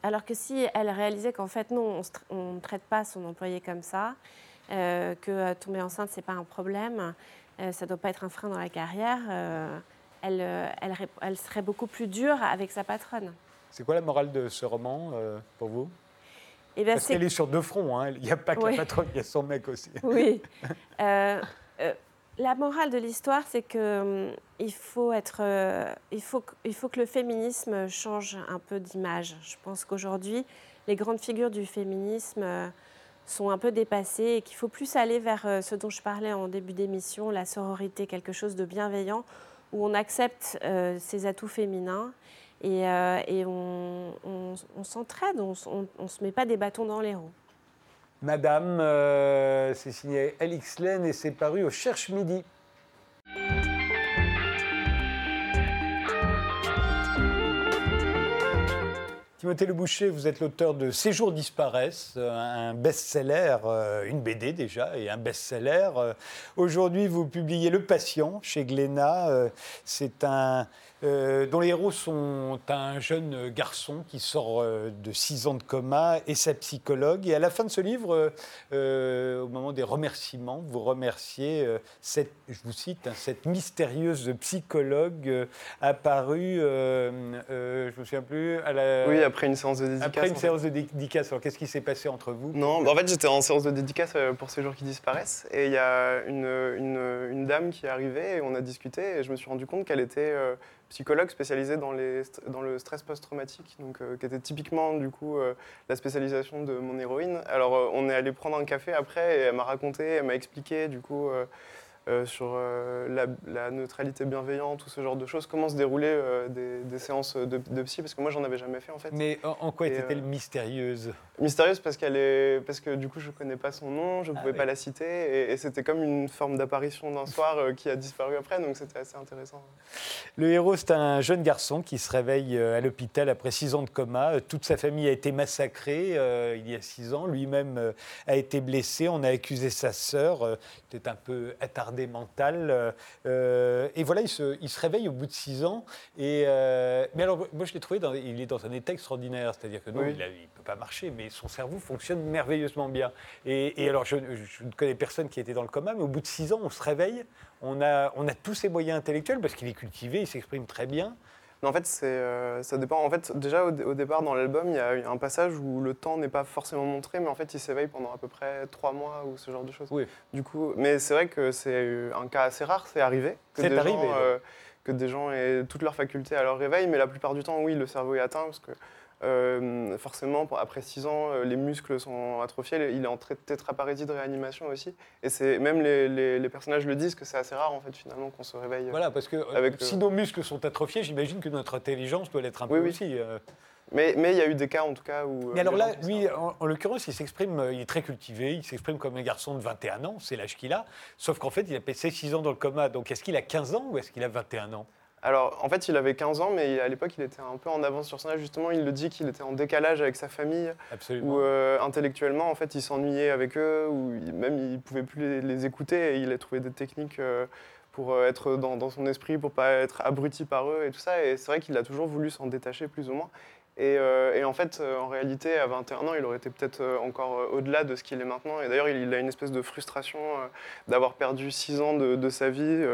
Alors que si elle réalisait qu'en fait, non, on ne traite pas son employé comme ça, euh, que euh, tomber enceinte, c'est pas un problème, euh, ça ne doit pas être un frein dans la carrière, elle, elle, rép- elle serait beaucoup plus dure avec sa patronne. C'est quoi la morale de ce roman pour vous? Et ben, Parce qu'elle est sur deux fronts. hein. Il n'y a pas que Oui. la patronne, il y a son mec aussi. Oui. Euh, la morale de l'histoire, c'est que hum, il faut être, euh, il faut, il faut que le féminisme change un peu d'image. Je pense qu'aujourd'hui, les grandes figures du féminisme euh, sont un peu dépassées et qu'il faut plus aller vers euh, ce dont je parlais en début d'émission, la sororité, quelque chose de bienveillant où on accepte ses atouts féminins et, on- on s'entraide, on ne se met pas des bâtons dans les roues. Madame, euh, c'est signé Alix Lane et c'est paru au Cherche Midi. Timothée Le Boucher, vous êtes l'auteur de Ces jours disparaissent, euh, un best-seller, euh, une BD déjà, et un best-seller. Aujourd'hui, vous publiez Le Patient chez Glénat. C'est un euh, dont les héros sont un jeune garçon qui sort euh, de six ans de coma et sa psychologue. Et à la fin de ce livre, euh, au moment des remerciements, vous remerciez cette, je vous cite, hein, cette mystérieuse psychologue apparue, je me souviens plus, à la, Oui, après une séance de dédicace. après une fait. séance de dédicace. Alors qu'est-ce qui s'est passé entre vous? Non, bah en fait j'étais en séance de dédicace pour ces jours qui disparaissent et il y a une, une- une dame qui est arrivée et on a discuté et je me suis rendu compte qu'elle était psychologue spécialisée dans, les, dans le stress post-traumatique, euh, qui était typiquement du coup euh, la spécialisation de mon héroïne. Alors euh, on est allé prendre un café après et elle m'a raconté, elle m'a expliqué du coup sur euh, la, la neutralité bienveillante, tout ce genre de choses. Comment se déroulaient euh, des, des séances de, de psy? Parce que moi, j'en avais jamais fait en fait. Mais en, en quoi était-elle euh, mystérieuse? Mystérieuse parce qu'elle est, parce que du coup, je connais pas son nom, je ne Ah pouvais oui. pas la citer, et, et c'était comme une forme d'apparition d'un soir euh, qui a disparu après, donc c'était assez intéressant. Le héros, c'est un jeune garçon qui se réveille euh, à l'hôpital après six ans de coma. Euh, Toute sa famille a été massacrée euh, il y a six ans. Lui-même euh, a été blessé. On a accusé sa sœur, euh, qui était un peu attardée mentale. Euh, euh, et voilà, il se, il se réveille au bout de six ans. Et, euh, mais alors, moi, je l'ai trouvé, dans, il est dans un état extraordinaire. C'est-à-dire que non, Oui. il ne peut pas marcher, mais son cerveau fonctionne merveilleusement bien. Et, et alors, je, je ne connais personne qui était dans le coma, mais au bout de six ans, on se réveille. On a, on a tous ses moyens intellectuels parce qu'il est cultivé, il s'exprime très bien. Non, en fait, c'est, euh, ça dépend. En fait, déjà au, dé- au départ dans l'album, il y a un passage où le temps n'est pas forcément montré, mais en fait, il s'éveille pendant à peu près trois mois ou ce genre de choses. Oui. Du coup, mais c'est vrai que c'est un cas assez rare, c'est arrivé que C'est des arrivé, gens, euh, que des gens aient toutes leurs facultés à leur réveil, mais la plupart du temps, oui, le cerveau est atteint parce que euh, forcément, après six ans, euh, les muscles sont atrophiés. Il est en tra- tétraparésie de réanimation aussi, et c'est même les, les- les personnages le disent que c'est assez rare en fait finalement qu'on se réveille. Voilà, parce que euh, Avec, si euh, nos muscles sont atrophiés, j'imagine que notre intelligence doit l'être un Oui, peu oui. aussi. euh. Mais mais il y a eu des cas en tout cas où. euh, Mais alors là, lui, en, en l'occurrence, il s'exprime, euh, il est très cultivé, il s'exprime comme un garçon de 21 ans, c'est l'âge qu'il a, sauf qu'en fait, il a passé 6 ans dans le coma. Donc est-ce qu'il a 15 ans ou est-ce qu'il a 21 ans? Alors, en fait, il avait 15 ans, mais à l'époque, il était un peu en avance sur son âge. Justement, il le dit qu'il était en décalage avec sa famille, Absolument. ou euh, intellectuellement, en fait, il s'ennuyait avec eux, ou même il pouvait plus les, les écouter, et il a trouvé des techniques euh, pour euh, être dans, dans son esprit, pour pas être abruti par eux et tout ça. Et c'est vrai qu'il a toujours voulu s'en détacher plus ou moins. Et, euh, et en fait, euh, en réalité, à 21 ans, il aurait été peut-être euh, encore au-delà de ce qu'il est maintenant. Et d'ailleurs, il, a une espèce de frustration d'avoir perdu 6 ans de, sa vie,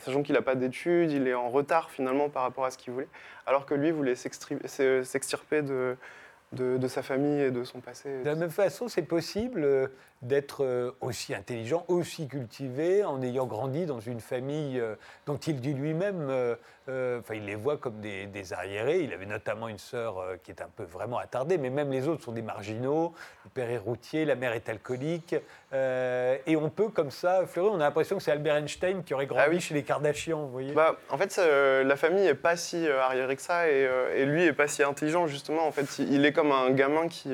sachant qu'il n'a pas d'études, il est en retard finalement par rapport à ce qu'il voulait, alors que lui voulait s'extirper de, sa famille et de son passé. De la même façon, c'est possible d'être euh, aussi intelligent, aussi cultivé, en ayant grandi dans une famille euh, dont il dit lui-même, euh, enfin, il les voit comme des, des arriérés. Il avait notamment une sœur qui est un peu vraiment attardée, mais même les autres sont des marginaux. Le père est routier, la mère est alcoolique. euh, et on peut, comme ça, fleurir. On a l'impression que c'est Albert Einstein qui aurait grandi Ah oui. chez les Kardashians, vous voyez Bah, en fait, euh, la famille est pas si arriérée que ça et, et lui est pas si intelligent justement. En fait, il, il est comme un gamin qui,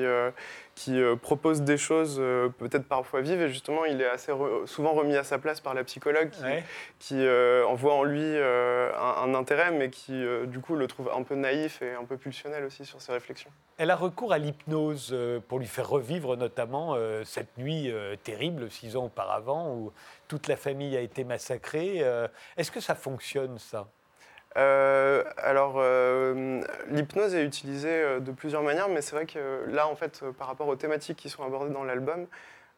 qui euh, propose des choses euh, peut-être parfois vives et justement, il est assez re- souvent remis à sa place par la psychologue qui, Ouais. qui euh, en voit en lui un, un intérêt mais qui du coup le trouve un peu naïf et un peu pulsionnel aussi sur ses réflexions. Elle a recours à l'hypnose pour lui faire revivre notamment cette nuit terrible, six ans auparavant, où toute la famille a été massacrée. Est-ce que ça fonctionne, ça? Euh, alors, euh, l'hypnose est utilisée euh, de plusieurs manières, mais c'est vrai que là, en fait, par rapport aux thématiques qui sont abordées dans l'album,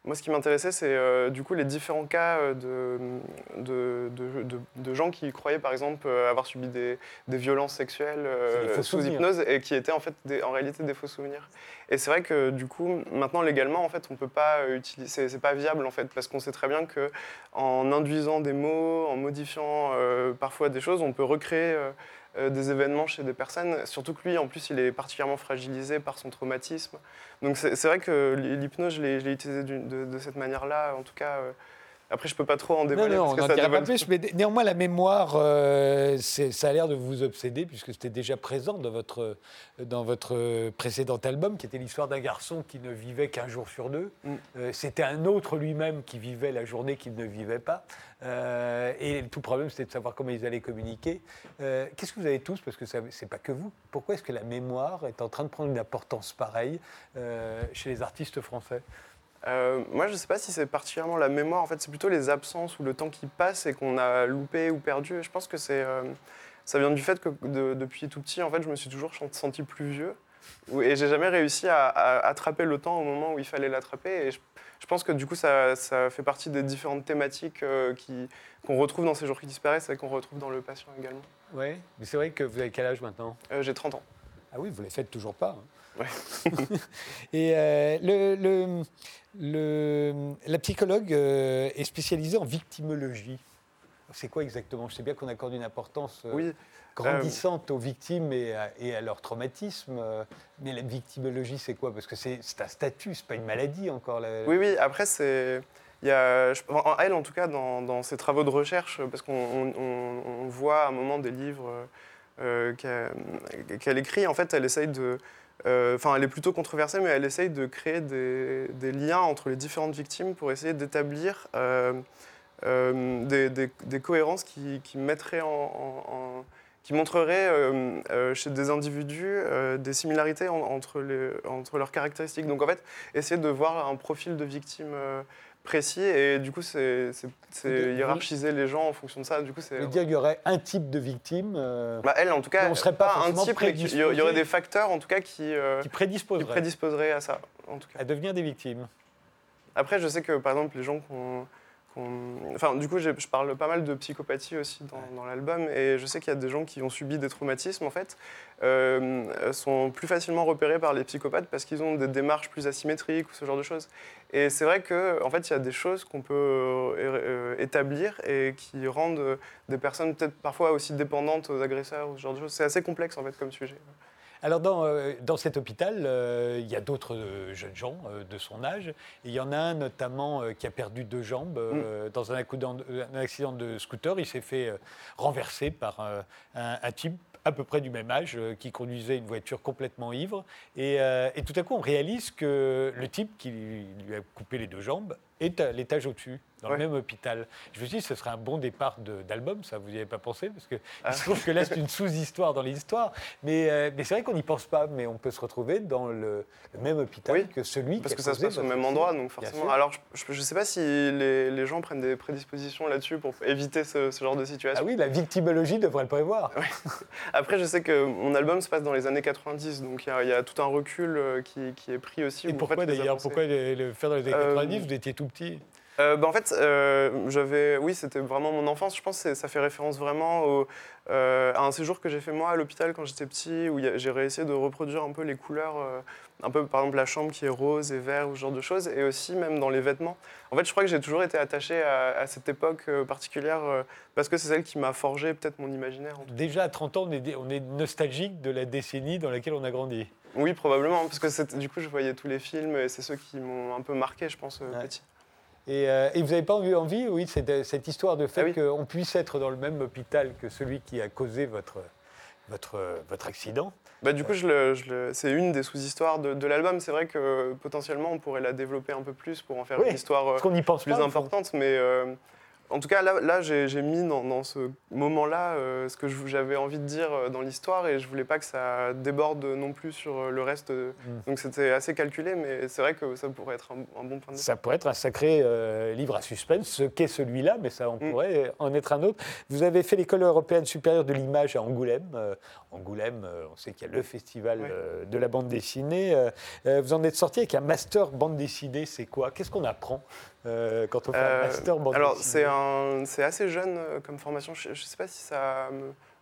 moi, ce qui m'intéressait, c'est euh, du coup les différents cas euh, de, de, de- gens qui croyaient, par exemple, euh, avoir subi des, des violences sexuelles des sous souvenirs. hypnose et qui étaient en fait des- en réalité des faux souvenirs. Et c'est vrai que du coup, maintenant légalement, en fait, on peut pas utiliser, c'est- pas viable en fait, parce qu'on sait très bien que en induisant des mots, en modifiant euh, parfois des choses, on peut recréer des événements chez des personnes. Surtout que lui, en plus, il est particulièrement fragilisé par son traumatisme. Donc c'est vrai que l'hypnose, je l'ai utilisé de, de cette manière-là, en tout cas. Euh, après, je peux pas trop en dévoiler non, parce que ça dévoile plus, mais néanmoins, la mémoire, euh, ça a l'air de vous obséder, puisque c'était déjà présent dans votre, dans votre précédent album, qui était l'histoire d'un garçon qui ne vivait qu'un jour sur deux. Mm. Euh, c'était un autre lui-même qui vivait la journée qu'il ne vivait pas. Euh, et tout problème, c'était de savoir comment ils allaient communiquer. Euh, Qu'est-ce que vous avez tous, parce que ce n'est pas que vous, pourquoi est-ce que la mémoire est en train de prendre une importance pareille euh, chez les artistes français? Euh, moi, je ne sais pas si c'est particulièrement la mémoire. En fait, c'est plutôt les absences ou le temps qui passe et qu'on a loupé ou perdu. Et je pense que c'est, euh, ça vient du fait que de- depuis tout petit, en fait, je me suis toujours senti plus vieux. Et j'ai jamais réussi à, à attraper le temps au moment où il fallait l'attraper. Et je, je pense que du coup, ça, ça fait partie des différentes thématiques euh, qui- qu'on retrouve dans ces jours qui disparaissent et qu'on retrouve dans le patient également. Oui, mais c'est vrai que vous avez quel âge maintenant? J'ai 30 ans. Ah oui, vous ne les faites toujours pas. hein. Ouais. Et euh, le, le- le- la psychologue euh, est spécialisée en victimologie. C'est quoi exactement? Je sais bien qu'on accorde une importance euh, Oui. grandissante aux victimes et à, et à leur traumatisme, mais la victimologie, c'est quoi? Parce que c'est un statut, c'est pas une maladie encore. la- Oui, oui, après, c'est. il y a, je- en- elle, en tout cas, dans, dans ses travaux de recherche, parce qu'on on- on- on voit à un moment des livres euh, qu'elle qu'elle écrit, en fait, elle essaye de. Euh, Enfin, elle est plutôt controversée, mais elle essaye de créer des, liens entre les différentes victimes pour essayer d'établir euh, euh, des, cohérences qui, qui euh, chez des individus des similarités en- entre, entre leurs caractéristiques. Donc en fait, essayer de voir un profil de victime précis et du coup, c'est hiérarchiser les gens en fonction de ça. Du coup, c'est. dire qu'il y aurait un type de victime euh, Bah, elle, en tout cas, On serait pas un forcément type, mais il y aurait des facteurs, en tout cas, qui, euh, qui qui prédisposeraient à ça. En tout cas. à devenir des victimes. Après, je sais que par exemple, les gens qu'on. qu'on- Enfin, du coup, je parle pas mal de psychopathie aussi dans, dans l'album, et je sais qu'il y a des gens qui ont subi des traumatismes, en fait, euh, sont plus facilement repérés par les psychopathes parce qu'ils ont des démarches plus asymétriques ou ce genre de choses. Et c'est vrai que, en fait, il y a des choses qu'on peut euh, euh, établir et qui rendent des personnes peut-être parfois aussi dépendantes aux agresseurs ou ce genre de choses. C'est assez complexe, en fait, comme sujet. Alors dans, euh, dans cet hôpital, euh, il y a d'autres euh, jeunes gens de son âge. Et il y en a un notamment qui a perdu deux jambes euh, dans un accident, de, un accident de scooter. Il s'est fait renverser par un, un type à peu près du même âge euh, qui conduisait une voiture complètement ivre. Et, euh, et tout à coup, on réalise que le type qui lui a coupé les deux jambes est à l'étage au-dessus, dans Ouais. le même hôpital. Je me suis dit, ce serait un bon départ d'album, ça, vous n'y avez pas pensé Parce que Ah. il se trouve que là, c'est une sous-histoire dans l'histoire. Mais, euh, mais c'est vrai qu'on n'y pense pas, mais on peut se retrouver dans le, le même hôpital Oui, que celui Parce que ça se passe au même endroit, donc forcément. Alors, je ne sais pas si les, les gens prennent des prédispositions là-dessus pour éviter ce, ce genre de situation. Ah oui, la victimologie devrait le prévoir. Après, je sais que mon album se passe dans les années 90, donc il y a- il y, a tout un recul euh, qui, qui est pris aussi. Et pourquoi d'ailleurs Pourquoi le, le faire dans les années Euh, 90 Vous étiez tout petit. Euh, bah, en fait, euh, j'avais, oui, c'était vraiment mon enfance. Je pense que ça fait référence vraiment au, euh, à un séjour que j'ai fait moi à l'hôpital quand j'étais petit, où j'ai réussi de reproduire un peu les couleurs, un peu par exemple la chambre qui est rose et vert ou ce genre de choses, et aussi même dans les vêtements. En fait, je crois que j'ai toujours été attaché à, à cette époque particulière parce que c'est celle qui m'a forgé peut-être mon imaginaire. en Déjà à 30 ans, on est, on est nostalgique de la décennie dans laquelle on a grandi. Oui, probablement, parce que du coup, je voyais tous les films et c'est ceux qui m'ont un peu marqué, je pense, Ouais. petit. Et, euh, et vous n'avez pas eu envie, oui, cette, cette histoire de fait Ah oui. qu'on puisse être dans le même hôpital que celui qui a causé votre, votre, votre accident Bah, du coup, je le- je le- c'est une des sous-histoires de, de l'album. C'est vrai que potentiellement, on pourrait la développer un peu plus pour en faire Oui, une histoire euh, pense plus pas. importante. Mais euh, en tout cas, là, là j'ai mis dans, dans ce moment-là euh, ce que j'avais envie de dire euh, dans l'histoire et je voulais pas que ça déborde non plus sur euh, le reste. Mm. Donc c'était assez calculé, mais c'est vrai que ça pourrait être un, un bon point de. Ça pourrait être un sacré euh, livre à suspense, ce qu'est celui-là, mais ça en Mm. pourrait en être un autre. Vous avez fait l'école européenne supérieure de l'image à Angoulême. Euh, Angoulême, on sait qu'il y a le festival de la bande dessinée. Vous en êtes sorti avec un master bande dessinée. C'est quoi? Qu'est-ce qu'on apprend? Euh, quand on fait un Euh, master Alors, c'est assez jeune euh, comme formation. Je ne sais pas si ça a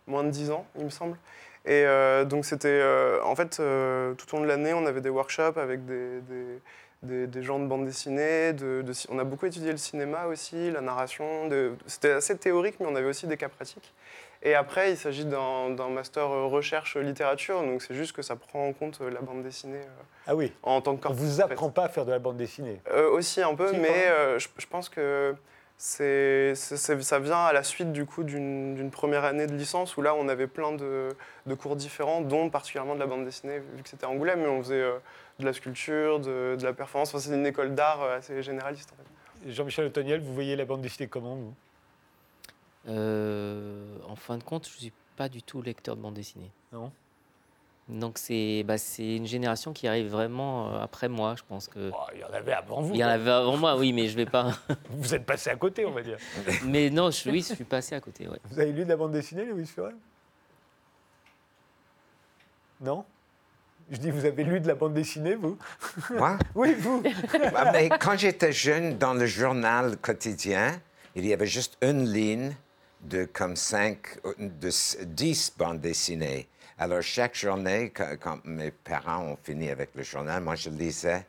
moins de 10 ans, il me semble. Et donc, c'était. en fait, tout au long de l'année, on avait des workshops avec des, des, des- des gens de bande dessinée. De, de ci- on a beaucoup étudié le cinéma aussi, la narration. C'était assez théorique, mais on avait aussi des cas pratiques. Et après, il s'agit d'un master euh, recherche littérature. Donc, c'est juste que ça prend en compte euh, la bande dessinée euh, Ah oui, en tant que on corps. vous en fait. apprend pas à faire de la bande dessinée. Euh, aussi un peu, mais euh, je, je pense que c'est, ça vient à la suite du coup d'une, première année de licence où là on avait plein de, de cours différents, dont particulièrement de la bande dessinée, vu que c'était Angoulême, mais on faisait euh, de la sculpture, de, de la performance. Enfin, c'est une école d'art euh, assez généraliste en fait. Jean-Michel Otoniel, vous voyez la bande dessinée comment vous? Euh, en fin de compte, je suis pas du tout lecteur de bande dessinée. Non. Donc c'est bah, c'est une génération qui arrive vraiment euh, après moi, je pense que. Oh, Il y en avait avant vous. Il y en avait avant moi, oui, mais je vais pas. Vous êtes passé à côté, on va dire. mais non, je, oui, je suis passé à côté. Ouais. Vous avez lu de la bande dessinée, Louis Furet Non? Je dis, vous avez lu de la bande dessinée, vous? Moi? Oui, vous Ah, mais quand j'étais jeune, dans le journal quotidien, il y avait juste une ligne de comme cinq, de s- dix bandes dessinées. Alors, chaque journée, quand, quand mes parents ont fini avec le journal, moi, je lisais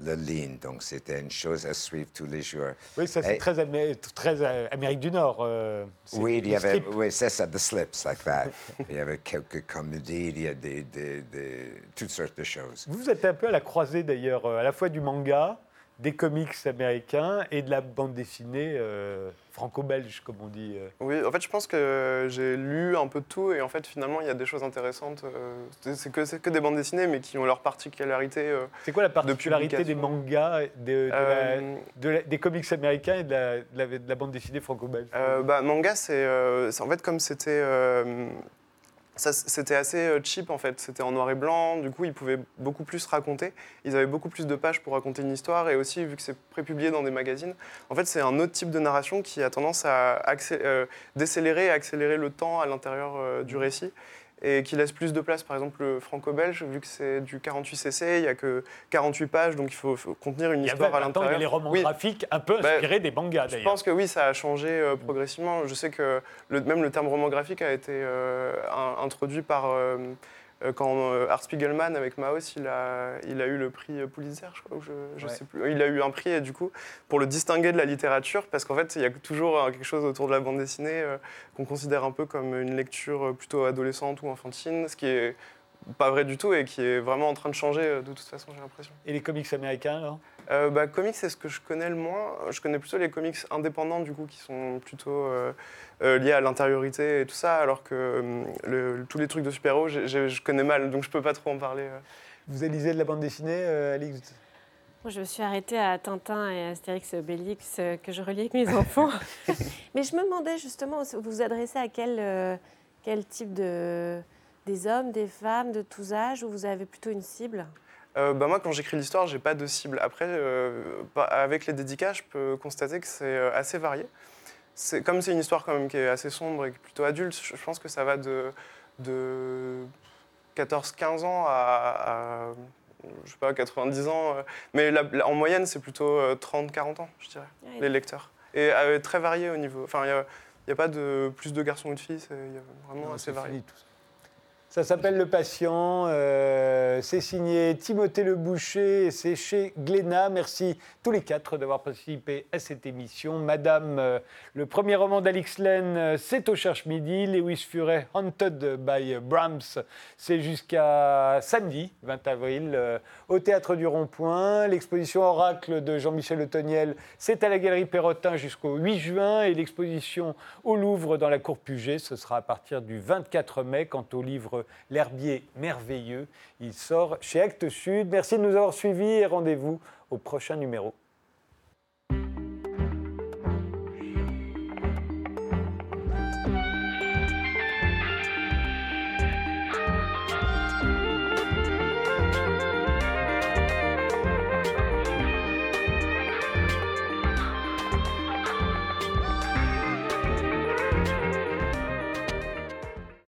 la ligne. Donc, c'était une chose à suivre tous les jours. Oui, ça c'est Et- très, Amé- très euh, Amérique du Nord. euh, Oui, il y avait, oui, c'est ça, the slips, like that. il y avait quelques comédies, il y a des, des- des- toutes sortes de choses. Vous êtes un peu à la croisée d'ailleurs, euh, à la fois du manga des comics américains et de la bande dessinée euh, franco-belge, comme on dit. euh. Oui, en fait, je pense que j'ai lu un peu de tout et en fait, finalement, il y a des choses intéressantes. euh, c'est- que, c'est que des bandes dessinées, mais qui ont leur particularité. euh, C'est quoi la particularité des mangas, de, de la- euh, de la- des comics américains et de la, de la- de la bande dessinée franco-belge? Bah, manga, c'est en fait comme c'était c'était assez euh, cheap en fait. C'était en noir et blanc. Du coup, ils pouvaient beaucoup plus raconter. Ils avaient beaucoup plus de pages pour raconter une histoire et aussi vu que c'est prépublié dans des magazines. En fait, c'est un autre type de narration qui a tendance à euh, décélérer et accélérer le temps à l'intérieur euh, du récit et qui laisse plus de place. Par exemple, le franco-belge, vu que c'est du 48 cc, il n'y a que 48 pages, donc il faut, faut contenir une Il y a, histoire à maintenant, il y a l'intérieur. les romans Oui. graphiques un peu Bah, inspirés des mangas, Je d'ailleurs. pense que oui, ça a changé euh, progressivement. Je sais que le, même le terme roman graphique a été euh, un- introduit par euh, quand euh, Art Spiegelman avec Maos, il a, il a eu le prix Pulitzer, je crois, ou je, je Ouais. sais plus. Il a eu un prix et du coup pour le distinguer de la littérature, parce qu'en fait il y a toujours euh, quelque chose autour de la bande dessinée euh, qu'on considère un peu comme une lecture euh, plutôt adolescente ou enfantine, ce qui est pas vrai du tout et qui est vraiment en train de changer euh, de toute façon, j'ai l'impression. Et les comics américains, alors? Euh, bah, comics, c'est ce que je connais le moins. Je connais plutôt les comics indépendants, du coup, qui sont plutôt euh, euh, liés à l'intériorité et tout ça, alors que euh, le- tous les trucs de super-héros, je connais mal, donc je peux pas trop en parler. euh. Vous lisez de la bande dessinée, euh, Alix? Moi, je me suis arrêtée à Tintin et Astérix et Obélix que je relis avec mes enfants. Mais je me demandais justement, vous vous adressez à quel, quel type de. Des hommes, des femmes, de tous âges, ou vous avez plutôt une cible? Euh, bah, moi, quand j'écris l'histoire, j'ai pas de cible. Après, euh, avec les dédicats, je peux constater que c'est euh, assez varié. C'est, comme c'est une histoire quand même qui est assez sombre et qui est plutôt adulte, je pense que ça va de, de 14-15 ans à, à, je sais pas, 90 ans. euh, Mais la- la- en moyenne, c'est plutôt euh, 30-40 ans, je dirais, les lecteurs. Et euh, très varié au niveau. Enfin, il n'y a, pas de plus de garçons ou de filles, c'est il y a vraiment Non, assez varié. fini, tout ça. Ça s'appelle Le Patient. euh, c'est signé Timothée Le Boucher et c'est chez Glénat. Merci tous les quatre d'avoir participé à cette émission. Madame, euh, le premier roman d'Alix Len, euh, c'est au Cherche Midi. Lewis Furet, Haunted by Brahms, c'est jusqu'à samedi, 20 avril, au Théâtre du Rond-Point. L'exposition Oracle de Jean-Michel Otoniel, c'est à la Galerie Perrotin jusqu'au 8 juin. Et l'exposition au Louvre dans la Cour Puget, ce sera à partir du 24 mai. Quant au livre L'herbier merveilleux, il sort chez Actes Sud. Merci de nous avoir suivis et rendez-vous au prochain numéro.